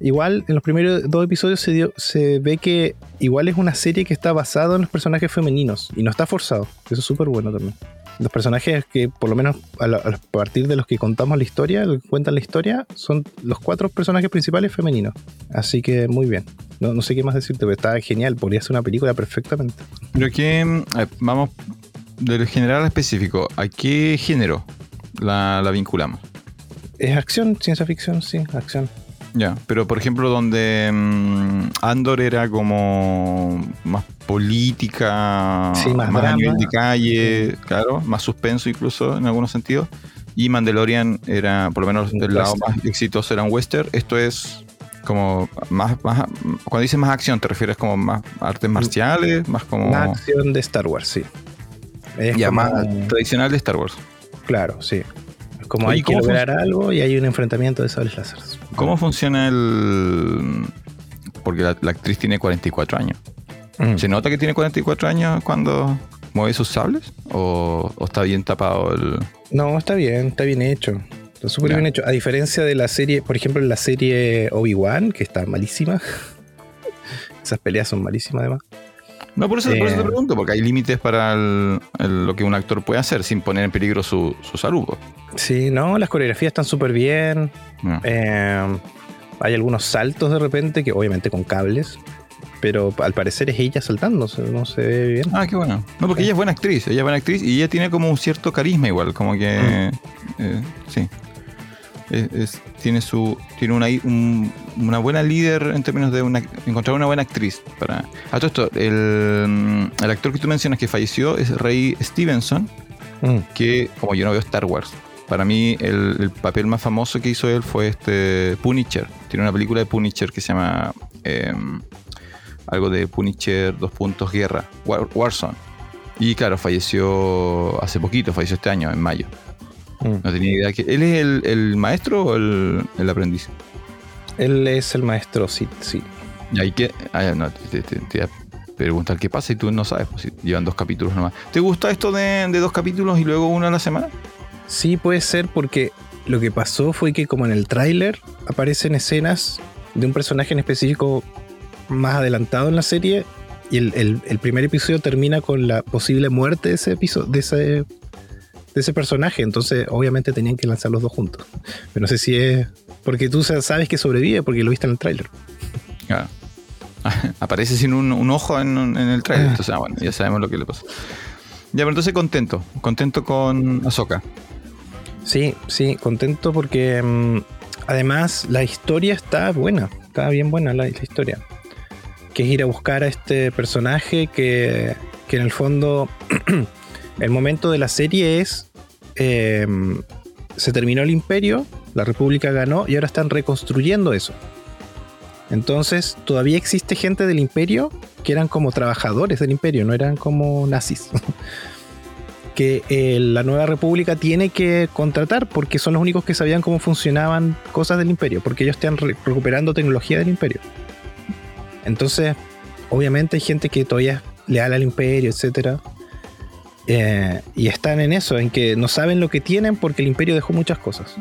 igual en los primeros dos episodios se, dio, se ve que igual es una serie que está basada en los personajes femeninos y no está forzado. Eso es súper bueno también. Los personajes que, por lo menos a, partir de los que contamos la historia, cuentan la historia, son los cuatro personajes principales femeninos. Así que muy bien. No, sé qué más decirte, pero está genial. Podría ser una película perfectamente. Pero que, vamos, del general al específico, ¿a qué género la, la vinculamos? Es acción, ciencia ficción, sí, acción. Ya, pero por ejemplo, donde mm, Andor era como más política, más, a nivel de calle, claro, más suspenso incluso en algunos sentidos. Y Mandalorian era, por lo menos del lado más exitoso, era un western. Esto es como más, más, cuando dices más acción, ¿te refieres como más artes marciales? Más como. Más acción de Star Wars, sí. Es ya, más tradicional de Star Wars. Claro, sí. Como hay que lograr algo y hay un enfrentamiento de sables láser. ¿Cómo funciona el...? Porque la, actriz tiene 44 años. Mm. ¿Se nota que tiene 44 años cuando mueve sus sables? ¿O, está bien tapado el...? No, está bien, está bien hecho. Está súper bien hecho. A diferencia de la serie, por ejemplo, en la serie Obi-Wan, que está malísima. Esas peleas son malísimas además. No, por eso, te eh. pregunto, porque hay límites para lo que un actor puede hacer sin poner en peligro su, salud. Sí, no, las coreografías están súper bien. Eh, hay algunos saltos de repente, que obviamente con cables, pero al parecer es ella saltando, no se ve bien. Ah, qué bueno. No, porque ella es buena actriz, ella es buena actriz y ella tiene como un cierto carisma igual, como que... Mm. Eh, sí tiene su tiene una, una buena líder en términos de una, encontrar una buena actriz. Para, a todo esto, el, el actor que tú mencionas que falleció es Ray Stevenson, mm. que como yo no veo Star Wars, para mí el, papel más famoso que hizo él fue este Punisher. Tiene una película de Punisher que se llama em, algo de Punisher dos puntos guerra, Warzone. Y claro, falleció hace poquito, falleció este año, en mayo. Mm. No tenía idea. que ¿Él es el, maestro o el, aprendiz? Él es el maestro, sí, sí. Y hay que. Ah, no, te, voy a preguntar qué pasa y tú no sabes, pues llevan dos capítulos nomás. ¿Te gusta esto de, dos capítulos y luego uno a la semana? Sí, puede ser porque lo que pasó fue que como en el tráiler aparecen escenas de un personaje en específico más adelantado en la serie y el, primer episodio termina con la posible muerte de ese episodio, de ese, de ese personaje. Entonces, obviamente tenían que lanzar los dos juntos. Pero no sé si es. Porque tú sabes que sobrevive porque lo viste en el tráiler. Aparece sin un, ojo en, el tráiler. Entonces, ah, bueno, ya sabemos lo que le pasó. Ya, pero entonces contento. Contento con Ahsoka. Sí, sí, contento porque mm, además la historia está buena. Está bien buena la historia que es ir a buscar a este personaje que, en el fondo el momento de la serie es eh, se terminó el imperio, la república ganó y ahora están reconstruyendo eso. Entonces todavía existe gente del imperio que eran como trabajadores del imperio, no eran como nazis. que eh, la nueva república tiene que contratar porque son los únicos que sabían cómo funcionaban cosas del imperio, porque ellos están recuperando tecnología del imperio. Entonces, obviamente hay gente que todavía es leal al imperio, etc. Eh, y están en eso, en que no saben lo que tienen porque el imperio dejó muchas cosas.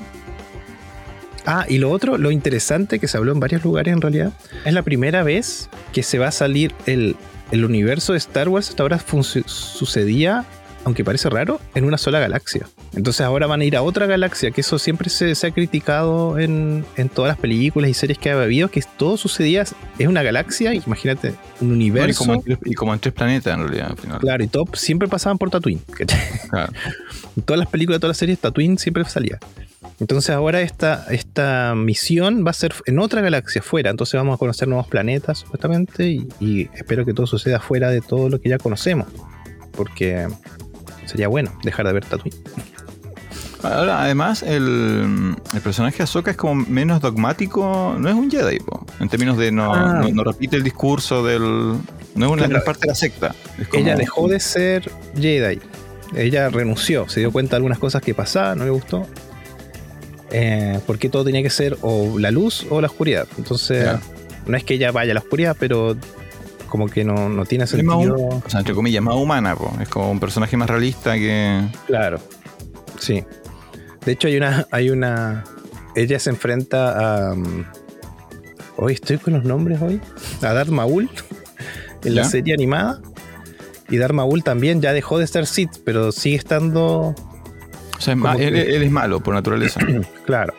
Ah, y lo otro, lo interesante que se habló en varios lugares en realidad, es la primera vez que se va a salir el, el universo de Star Wars. Hasta ahora sucedía aunque parece raro, en una sola galaxia. Entonces ahora van a ir a otra galaxia, que eso siempre se, ha criticado en, todas las películas y series que ha habido, que todo sucedía, es una galaxia, imagínate, un universo. y, como en tres, planetas en realidad. Al final. Claro, y todo siempre pasaban por Tatooine. en todas las películas, todas las series, Tatooine siempre salía. Entonces ahora esta, esta misión va a ser en otra galaxia, fuera. Entonces vamos a conocer nuevos planetas, supuestamente, y, y espero que todo suceda fuera de todo lo que ya conocemos. Porque sería bueno dejar de ver Tatooine. Ahora, además, el, personaje de Ahsoka es como menos dogmático, no es un Jedi, en términos de ah. no, no, repite el discurso del. No es una parte de la secta. Ella dejó de ser Jedi. Ella renunció, se dio cuenta de algunas cosas que pasaban, no le gustó. Eh, porque todo tenía que ser o la luz o la oscuridad. Entonces, no es que ella vaya a la oscuridad, pero como que no, no tiene sentido. o sea, entre comillas, más humana, es como un personaje más realista que. Claro. Sí. De hecho, hay una. Hay una. Ella se enfrenta a. Um, hoy estoy con los nombres hoy. A Darth Maul en la serie animada. Y Darth Maul también ya dejó de ser Sith, pero sigue estando. O sea, él, es malo por naturaleza. claro.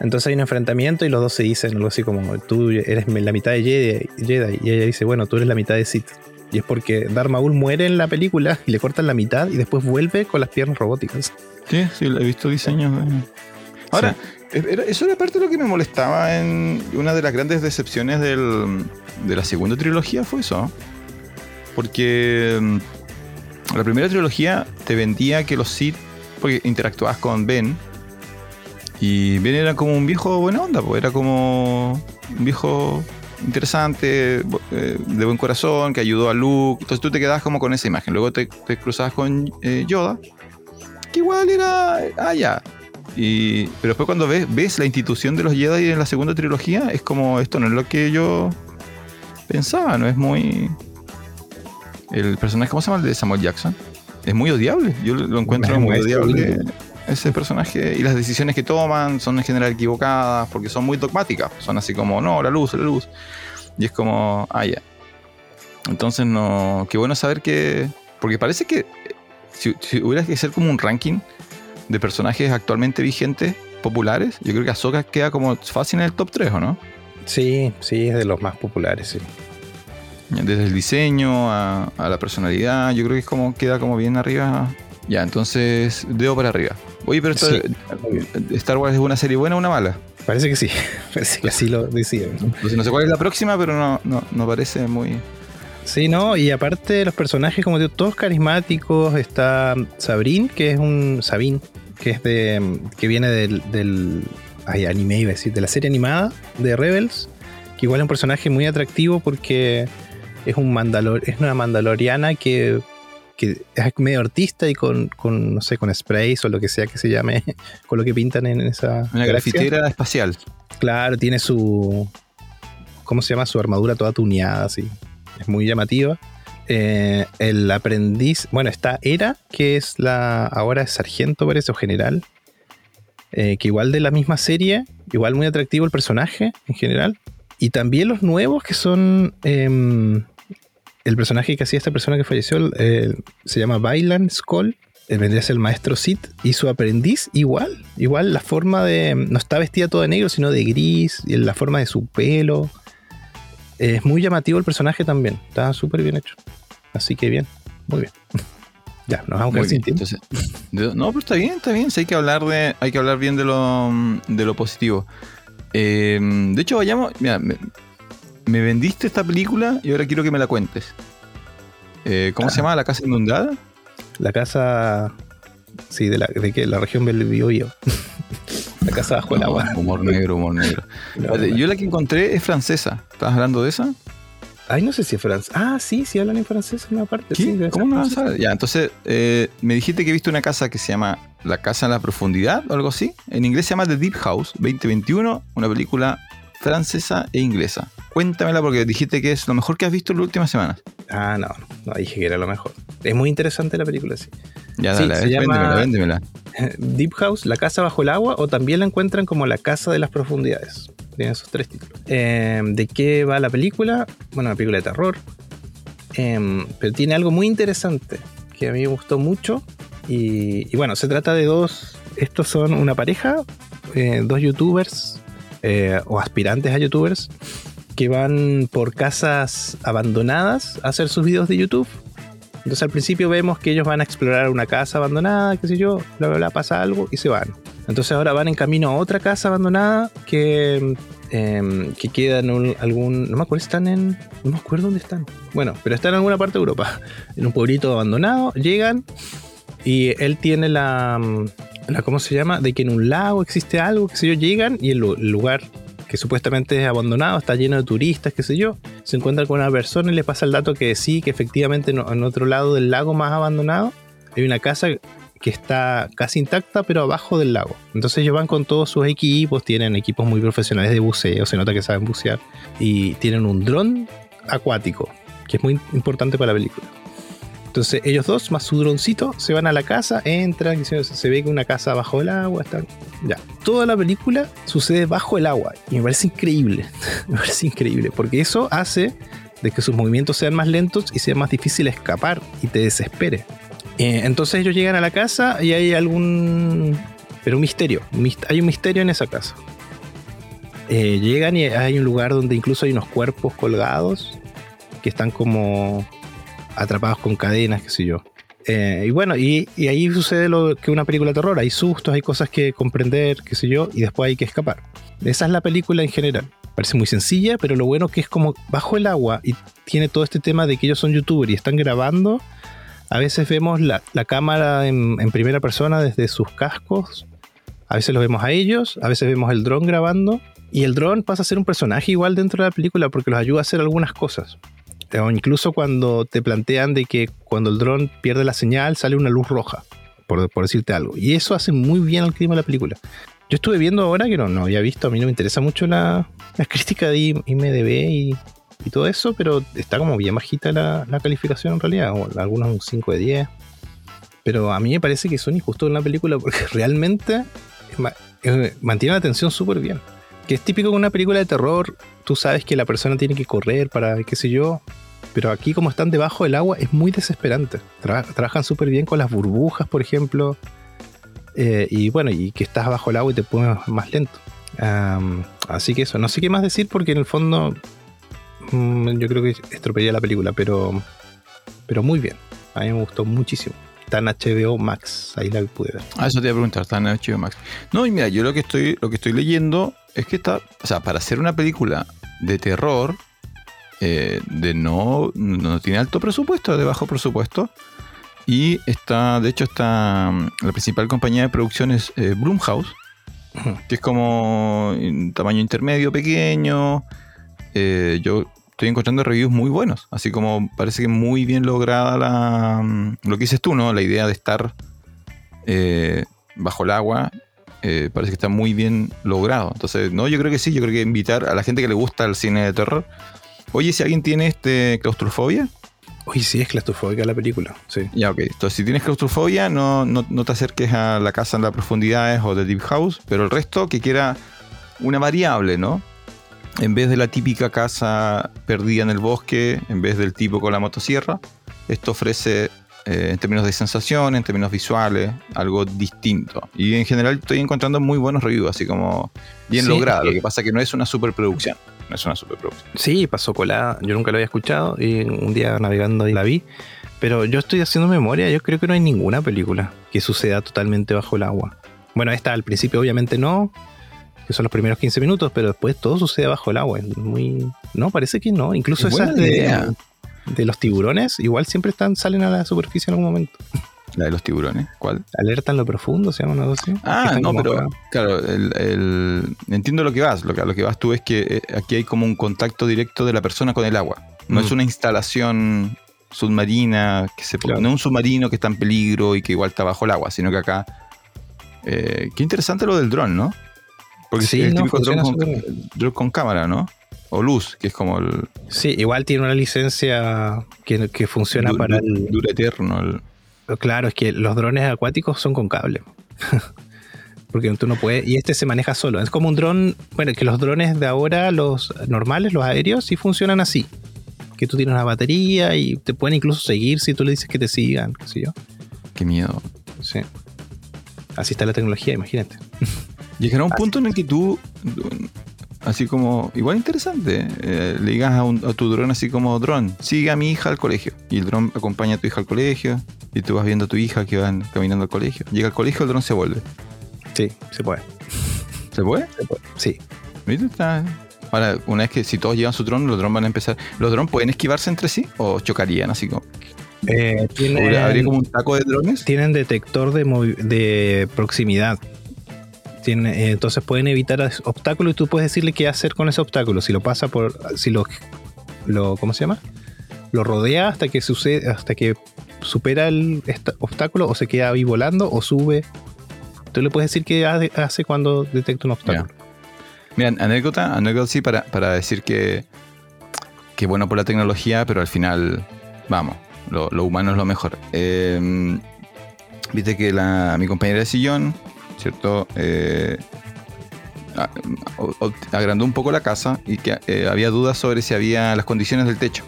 Entonces hay un enfrentamiento y los dos se dicen algo así como, tú eres la mitad de Jedi, y ella dice, bueno, tú eres la mitad de Sith. Y es porque Darth Maul muere en la película y le cortan la mitad y después vuelve con las piernas robóticas. Sí, sí, he visto diseños. Ahora, eso era parte de lo que me molestaba en una de las grandes decepciones de la segunda trilogía, fue eso. Porque mm, la primera trilogía te vendía que los Sith, porque interactuabas con Ben, y Ben era como un viejo buena onda, pues era como un viejo interesante, eh, de buen corazón, que ayudó a Luke. Entonces tú te quedabas como con esa imagen. Luego te, cruzabas con eh, Yoda, que igual era. Ah, ya. Y, pero después cuando ves, ves la institución de los Jedi en la segunda trilogía, es como esto no es lo que yo pensaba, no es muy. El personaje, ¿cómo se llama el de Samuel Jackson? Es muy odiable. Yo lo encuentro muy odiable ese personaje y las decisiones que toman son en general equivocadas porque son muy dogmáticas. Son así como, no, la luz, la luz. Y es como, ah, ya. Entonces, no. Qué bueno saber que. Porque parece que si, hubiera que hacer como un ranking de personajes actualmente vigentes, populares, yo creo que Ahsoka queda como fácil en el top 3, ¿o no? Sí, sí, es de los más populares, sí. Desde el diseño a, a la personalidad, yo creo que es como queda como bien arriba. Ya, entonces, dedo para arriba. Oye, pero Star Wars es una serie buena o una mala? Parece que sí, parece que así lo decía. no sé cuál es la próxima, pero no, no, parece muy... Sí, no, y aparte los personajes, como digo, todos carismáticos. Está Sabrin, que es un. Sabine, que es de. que viene del. del ay, anime, iba a decir, de la serie animada de Rebels. Que igual es un personaje muy atractivo porque es un mandalor, es una mandaloriana que que es medio artista y con, no sé, con sprays o lo que sea que se llame, con lo que pintan en esa. Una grafitera espacial. Claro, tiene su. ¿Cómo se llama? Su armadura toda tuneada, así. Es muy llamativa. Eh, el aprendiz. Bueno, está Era, que es la. Ahora es sargento, parece, o general. Eh, que igual de la misma serie, igual muy atractivo el personaje en general. Y también los nuevos que son. Em, el personaje que hacía esta persona que falleció eh, se llama Bailan Skull. Él vendría a ser el maestro Sith y su aprendiz igual. Igual la forma de... No está vestida toda de negro, sino de gris. Y la forma de su pelo. Es muy llamativo el personaje también. Está súper bien hecho. Así que bien. Muy bien. ya, nos vamos a sin tiempo. no, pero está bien, está bien. hay que hablar de, hay que hablar bien de lo, de lo positivo. Eh, de hecho, vayamos. Mira, me vendiste esta película y ahora quiero que me la cuentes. Eh, ¿Cómo se llama? ¿La casa inundada? La casa. Sí, de la, de que la región del Biobío. la casa bajo el agua. Humor negro, humor negro. Yo la que encontré es francesa. ¿Estás hablando de esa? Ay, no sé si es francés. Ah, sí, sí hablan en francés en una parte. ¿Cómo no Ya, entonces, eh, me dijiste que viste una casa que se llama La Casa en la Profundidad o algo así. En inglés se llama The Deep House 2021, una película francesa e inglesa. Cuéntamela porque dijiste que es lo mejor que has visto en las últimas semanas. Ah, no, no dije que era lo mejor. Es muy interesante la película, sí. Ya, dale, sí, véndemela, véndemela. Deep House, la casa bajo el agua, o también la encuentran como la casa de las profundidades. Tiene esos tres títulos. Em, ¿De qué va la película? Bueno, una película de terror. Em, pero tiene algo muy interesante que a mí me gustó mucho. Y, bueno, se trata de dos. Estos son una pareja, eh, dos youtubers eh, o aspirantes a youtubers que van por casas abandonadas a hacer sus videos de YouTube. Entonces al principio vemos que ellos van a explorar una casa abandonada, qué sé yo, bla, bla, bla, pasa algo y se van. Entonces ahora van en camino a otra casa abandonada que, em, que queda en algún... No me acuerdo, están en... No me acuerdo dónde están. Bueno, pero están en alguna parte de Europa. En un pueblito abandonado. Llegan y él tiene la... la ¿Cómo se llama? De que en un lago existe algo, qué sé yo. Llegan y el lugar que supuestamente es abandonado, está lleno de turistas, qué sé yo, se encuentra con una persona y le pasa el dato que sí, que efectivamente en otro lado del lago más abandonado hay una casa que está casi intacta, pero abajo del lago. Entonces ellos van con todos sus equipos, tienen equipos muy profesionales de buceo, se nota que saben bucear, y tienen un dron acuático, que es muy importante para la película. Entonces ellos dos, más su droncito, se van a la casa, entran, se, ve que una casa bajo el agua, están... Ya. Toda la película sucede bajo el agua y me parece increíble, me parece increíble, porque eso hace de que sus movimientos sean más lentos y sea más difícil escapar y te desespere. Eh, entonces ellos llegan a la casa y hay algún... Pero un misterio, hay un misterio en esa casa. Eh, llegan y hay un lugar donde incluso hay unos cuerpos colgados que están como atrapados con cadenas, qué sé yo. Eh, y bueno, y, ahí sucede lo que una película de terror, hay sustos, hay cosas que comprender, qué sé yo, y después hay que escapar. Esa es la película en general. Parece muy sencilla, pero lo bueno que es como bajo el agua y tiene todo este tema de que ellos son youtubers y están grabando. A veces vemos la, cámara en, en, primera persona desde sus cascos. A veces los vemos a ellos, a veces vemos el dron grabando. Y el dron pasa a ser un personaje igual dentro de la película porque los ayuda a hacer algunas cosas o incluso cuando te plantean de que cuando el dron pierde la señal sale una luz roja, por, decirte algo. Y eso hace muy bien al clima de la película. Yo estuve viendo ahora que no, no había visto, a mí no me interesa mucho la, crítica de IMDB y, todo eso, pero está como bien bajita la, calificación en realidad, o algunos un 5 de 10. Pero a mí me parece que son injustos en la película porque realmente eh, mantiene la atención súper bien. Que es típico que una película de terror, tú sabes que la persona tiene que correr para, qué sé yo, pero aquí como están debajo del agua es muy desesperante. trabajan súper bien con las burbujas, por ejemplo. Eh, y bueno, y que estás bajo el agua y te pones más lento. así que eso, no sé qué más decir porque en el fondo mm, yo creo que estropearía la película, pero, pero muy bien. A mí me gustó muchísimo. Está en HBO Max, ahí la pude ver. Ah, eso te iba a preguntar, está en HBO Max. No, y mira, yo lo que estoy, lo que estoy leyendo es que está, o sea, para hacer una película de terror, eh, de no, no tiene alto presupuesto, de bajo presupuesto. Y está, de hecho, está mm, la principal compañía de producción es eh, Bloomhouse, que es como un tamaño intermedio, pequeño. Eh, yo estoy encontrando reviews muy buenos, así como parece que muy bien lograda la, mm, lo que dices tú, ¿no? La idea de estar bajo el agua parece que está muy bien logrado. Entonces, no, yo creo que sí, yo creo que invitar a la gente que le gusta el cine de terror Oye, si alguien tiene este claustrofobia. Oye, sí, es claustrofóbica la película. Sí. Ya, ok. Entonces, si tienes claustrofobia, no, no, te acerques a la casa en las profundidades o de Deep House, pero el resto que quiera una variable, ¿no? En vez de la típica casa perdida en el bosque, en vez del tipo con la motosierra, esto ofrece eh, en términos de sensación, en términos visuales, algo distinto. Y en general estoy encontrando muy buenos reviews, así como bien Sí, logrado. Lo que pasa es que no es una superproducción. No es una superproducción. Sí, pasó colada. Yo nunca lo había escuchado y un día navegando ahí la vi. Pero yo estoy haciendo memoria. Yo creo que no hay ninguna película que suceda totalmente bajo el agua. Bueno, esta al principio obviamente no, que son los primeros 15 minutos, pero después todo sucede bajo el agua. Es muy... No, parece que no. Incluso Es esas de, de los tiburones igual siempre están salen a la superficie en algún momento. La de los tiburones. ¿Cuál? Alerta en lo profundo, se llama una cosa Ah, no, pero acá. claro, el, el- entiendo lo que vas. Lo que, lo que vas tú es que eh, aquí hay como un contacto directo de la persona con el agua. No Mm. es una instalación submarina que se Claro. no es un submarino que está en peligro y que igual está bajo el agua, sino que acá. eh, qué interesante lo del dron, ¿no? Porque Sí, es no, dron con, dron con cámara, ¿no? O luz, que es como el. Sí, igual tiene una licencia que, que funciona du- para el, Dura eterno. el- Claro, es que los drones acuáticos son con cable. Porque tú no puedes. Y este se maneja solo. Es como un dron. Bueno, que los drones de ahora, los normales, los aéreos, sí funcionan así. Que tú tienes una batería y te pueden incluso seguir si tú le dices que te sigan, qué sé yo. Qué miedo. Sí. Así está la tecnología, imagínate. Llegará un Así punto en el que tú, así como, igual interesante, eh, le digas a, un- a tu dron así como, dron, sigue a mi hija al colegio. Y el dron acompaña a tu hija al colegio. Y tú vas viendo a tu hija que van caminando al colegio. Llega al colegio, el dron se vuelve. Sí, se puede. ¿Se puede? se puede. Sí. Está- Ahora, una vez que si todos llevan su dron, los drones van a empezar. ¿Los drones pueden esquivarse entre sí? ¿O chocarían así como? Eh, tienen, ¿Habría como un taco de drones? tienen detector de, de proximidad. Eh, entonces pueden evitar obstáculos y tú puedes decirle qué hacer con ese obstáculo. Si lo pasa por. Si lo. lo ¿Cómo se llama? Lo rodea hasta que sucede, hasta que supera el obstáculo o se queda ahí volando o sube. Tú le puedes decir qué ha- hace cuando detecta un obstáculo. Mira, anécdota, anécdota sí para, para decir que, que bueno por la tecnología, pero al final, vamos, lo, lo humano es lo mejor. Eh, Viste que la, mi compañera de sillón, ¿cierto? Eh, a- agrandó un poco la casa y que eh, había dudas sobre si había las condiciones del techo.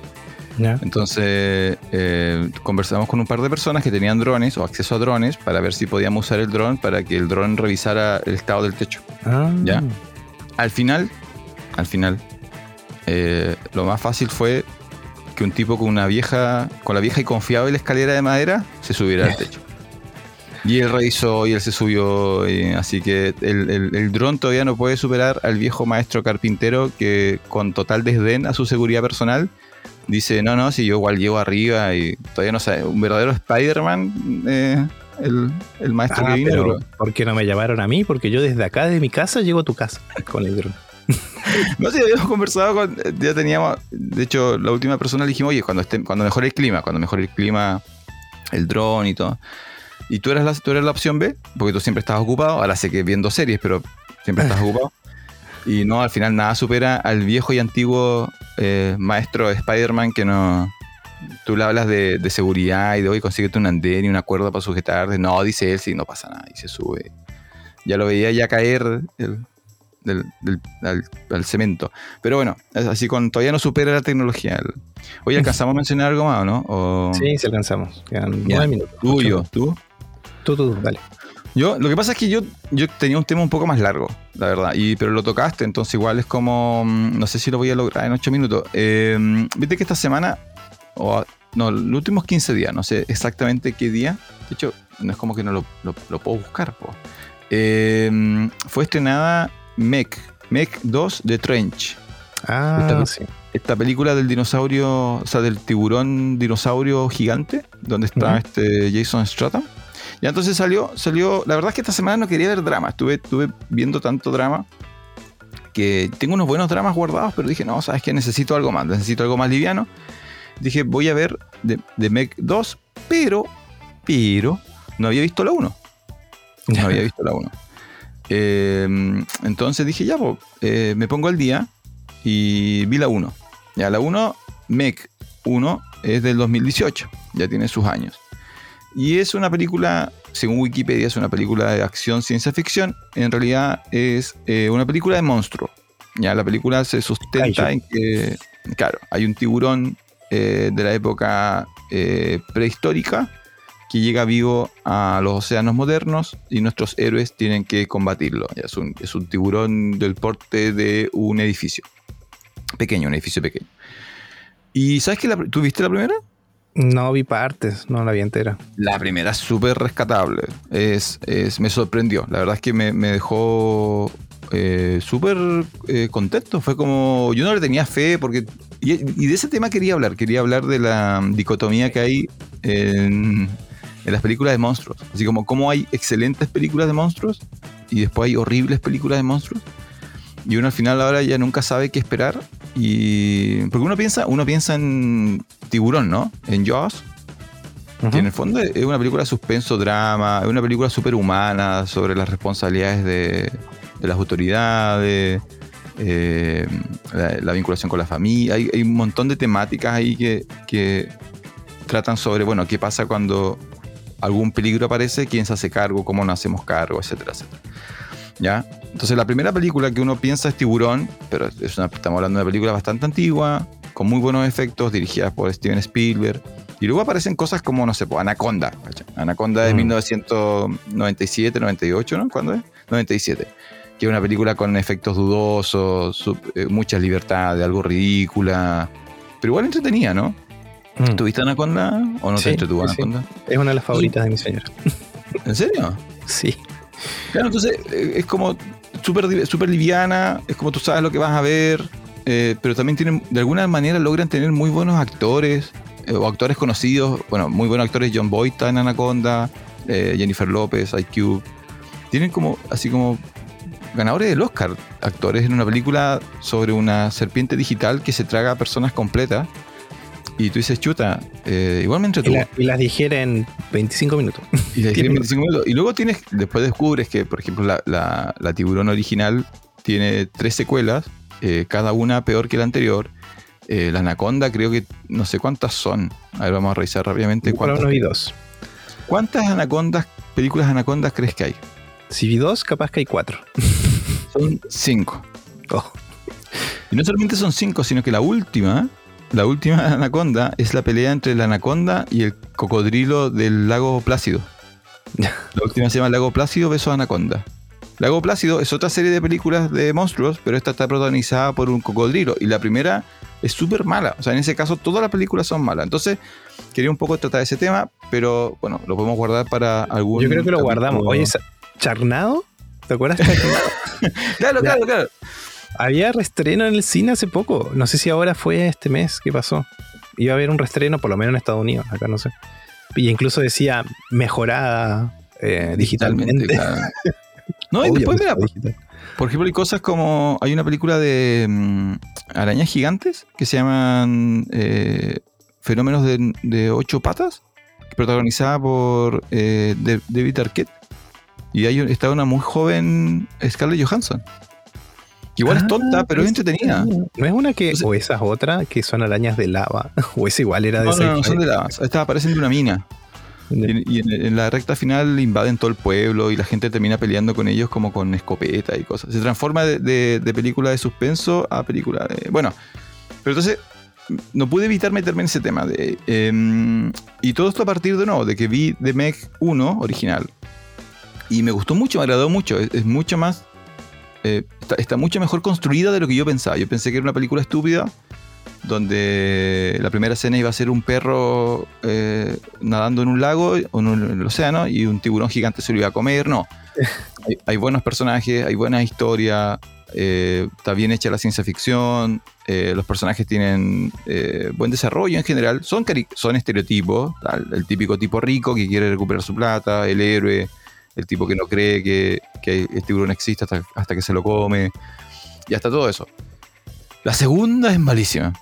Entonces eh, conversamos con un par de personas que tenían drones o acceso a drones para ver si podíamos usar el dron para que el dron revisara el estado del techo. Ah, Ya. Al final, al final, eh, lo más fácil fue que un tipo con una vieja, con la vieja y confiable escalera de madera, se subiera al techo. Y él revisó y él se subió, y así que el, el, el dron todavía no puede superar al viejo maestro carpintero que con total desdén a su seguridad personal dice, no, no, si yo igual llego arriba y todavía no sabe, un verdadero Spider-Man, eh, el, el maestro Ah, que vino, pero ¿por qué no me llamaron a mí? Porque yo desde acá, de mi casa, llego a tu casa con el dron. No sé, habíamos conversado con. Ya teníamos. De hecho, la última persona le dijimos, oye, cuando, esté, cuando mejore el clima, cuando mejore el clima, el dron y todo. Y tú eras, la, tú eras la opción B, porque tú siempre estabas ocupado. Ahora sé que viendo series, pero siempre estás ocupado. Y no, al final nada supera al viejo y antiguo eh, maestro de Spider-Man que no. Tú le hablas de, de seguridad y de hoy consíguete un andén y una cuerda para sujetarte. No, dice él, sí, no pasa nada. Y se sube. Ya lo veía ya caer el- del, del- al, al cemento. Pero bueno, así con todavía no supera la tecnología. Oye, ¿alcanzamos a mencionar algo más o no? O- Sí, si alcanzamos. Quedan nueve minutos. Tuyo, tú. Tú, tú, dale. Yo, lo que pasa es que yo, yo tenía un tema un poco más largo, la verdad, y, pero lo tocaste, entonces igual es como, mm, no sé si lo voy a lograr en ocho minutos. Eh, Viste que esta semana, o no, los últimos 15 días, no sé exactamente qué día, de hecho, no es como que no lo, lo- lo puedo buscar, po. Eh, fue estrenada Mech, Mech 2 de Trench. Ah, Esta- sí. esta película del dinosaurio, o sea, del tiburón dinosaurio gigante, donde está este Jason Statham. Y entonces salió, salió, la verdad es que esta semana no quería ver drama, estuve, estuve viendo tanto drama que tengo unos buenos dramas guardados, pero dije, no, sabes que necesito algo más, necesito algo más liviano. Dije, voy a ver de, de Meg 2, pero, pero, no había visto la 1. No había visto la 1. Eh, entonces dije, ya, pues, eh, me pongo al día y vi la 1. Ya, la 1, Mech 1, es del 2018, ya tiene sus años. Y es una película, según Wikipedia, es una película de acción ciencia ficción. En realidad es eh, una película de monstruo. Ya la película se sustenta en que, claro, hay un tiburón eh, de la época eh, prehistórica que llega vivo a los océanos modernos y nuestros héroes tienen que combatirlo. Ya es, un, es un tiburón del porte de un edificio. Pequeño, un edificio pequeño. ¿Y sabes que la, tú viste la primera? No vi partes, no la vi entera. La primera es súper rescatable. Es, es, me sorprendió. La verdad es que me, me dejó eh, súper eh, contento. Fue como. Yo no le tenía fe porque. Y, de ese tema quería hablar. Quería hablar de la dicotomía que hay en, en las películas de monstruos. Así como cómo hay excelentes películas de monstruos y después hay horribles películas de monstruos. Y uno al final ahora ya nunca sabe qué esperar. Y. Porque uno piensa, uno piensa en tiburón, ¿no? En Jaws. Uh -huh. Que en el fondo es una película de suspenso, drama, es una película súper humana sobre las responsabilidades de, de las autoridades, eh, la, la, vinculación con la familia. Hay, hay, un montón de temáticas ahí que, que tratan sobre, bueno, qué pasa cuando algún peligro aparece, quién se hace cargo, cómo nos hacemos cargo, etcétera, etcétera. ¿Ya? Entonces la primera película que uno piensa es Tiburón, pero es una, estamos hablando de una película bastante antigua, con muy buenos efectos, dirigida por Steven Spielberg. Y luego aparecen cosas como, no sé, pues, Anaconda. Anaconda de mm. 1997, 98, ¿no? ¿Cuándo es? 97. Que es una película con efectos dudosos, sub, eh, mucha libertad, algo ridícula, pero igual entretenida, ¿no? Mm. ¿Tuviste Anaconda o no sí, te entretuvo Anaconda? Sí. Es una de las favoritas de mi señora. ¿En serio? Sí. Claro, entonces eh, es como súper super liviana, es como tú sabes lo que vas a ver, eh, pero también tienen, de alguna manera logran tener muy buenos actores, eh, o actores conocidos, bueno, muy buenos actores, John Boyd está en Anaconda, Jennifer López, IQ, tienen como, así como ganadores del Oscar, actores en una película sobre una serpiente digital que se traga a personas completas. Y tú dices, chuta, eh, igual me entretuvo. Y, la, y, las digiere en 25 minutos. Y las digiere en 25 minutos. Y luego tienes, después descubres que, por ejemplo, la, la, la tiburón original tiene tres secuelas, eh, cada una peor que la anterior. Eh, la anaconda creo que no sé cuántas son. A ver, vamos a revisar rápidamente. ¿Cuántas? ¿Cuántas, vi dos. ¿Cuántas anacondas, películas anacondas crees que hay? Si vi dos, capaz que hay cuatro. Son cinco. Oh. Y no solamente son cinco, sino que la última, la última anaconda es la pelea entre la anaconda y el cocodrilo del lago Plácido. La última se llama Lago Plácido beso anaconda. Lago Plácido es otra serie de películas de monstruos, pero esta está protagonizada por un cocodrilo. Y la primera es súper mala. O sea, en ese caso todas las películas son malas. Entonces, quería un poco tratar ese tema, pero bueno, lo podemos guardar para algún. Yo creo que lo guardamos. Oye, ¿Charnado? ¿Te acuerdas claro, claro, claro. Había restreno en el cine hace poco. No sé si ahora fue este mes. ¿Qué pasó? Iba a haber un restreno, por lo menos en Estados Unidos. Acá no sé. Y incluso decía mejorada eh, digitalmente. digitalmente claro. No, y después, mira, por, por, ejemplo, hay cosas como. Hay una película de um, arañas gigantes que se llaman eh, Fenómenos de, de, Ocho Patas, protagonizada por eh, David Arquette. Y ahí está una muy joven Scarlett Johansson. Igual ah, es tonta, pero es entretenida. No es una que. Entonces, o esa es otra que son arañas de lava. O esa igual era de No, no, no, son de lava. Estas aparecen de una mina. Y, en, en, la recta final invaden todo el pueblo y la gente termina peleando con ellos como con escopeta y cosas. Se transforma de, de, de película de suspenso a película de... Bueno, pero entonces no pude evitar meterme en ese tema. De, eh, y todo esto a partir de nuevo, de que vi The Meg 1 original. Y me gustó mucho, me agradó mucho. Es, es mucho más... Eh, está, está mucho mejor construida de lo que yo pensaba. Yo pensé que era una película estúpida donde la primera escena iba a ser un perro eh, nadando en un lago o en, un, en, el océano y un tiburón gigante se lo iba a comer. No. hay, hay, buenos personajes, hay buena historia, eh, está bien hecha la ciencia ficción, eh, los personajes tienen eh, buen desarrollo en general, son, son estereotipos, tal, el típico tipo rico que quiere recuperar su plata, el héroe, el tipo que no cree que, que el tiburón existe hasta, hasta que se lo come, y hasta todo eso. La segunda es malísima.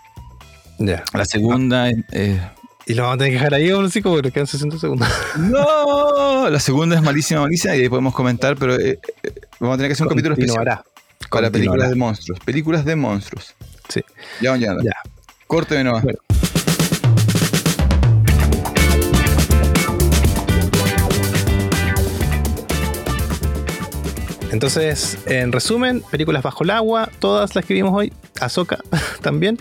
Yeah. La segunda es. Y lo vamos a tener que dejar ahí aún así como que nos quedan 60 segundos. No, la segunda es malísima, malísima, y ahí podemos comentar, pero eh, eh, vamos a tener que hacer un capítulo especial para películas de monstruos. Películas de monstruos. Sí. Ya llegando. Ya. Corte nomás. Bueno. Entonces, en resumen, películas bajo el agua, todas las que vimos hoy, Azoka también,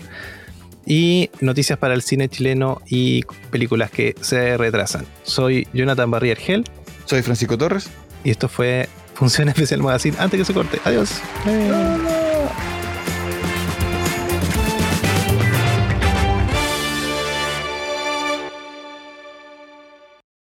y noticias para el cine chileno y películas que se retrasan. Soy Jonathan Barrier Gel. Soy Francisco Torres. Y esto fue Función Especial Magazine antes que se corte. Adiós.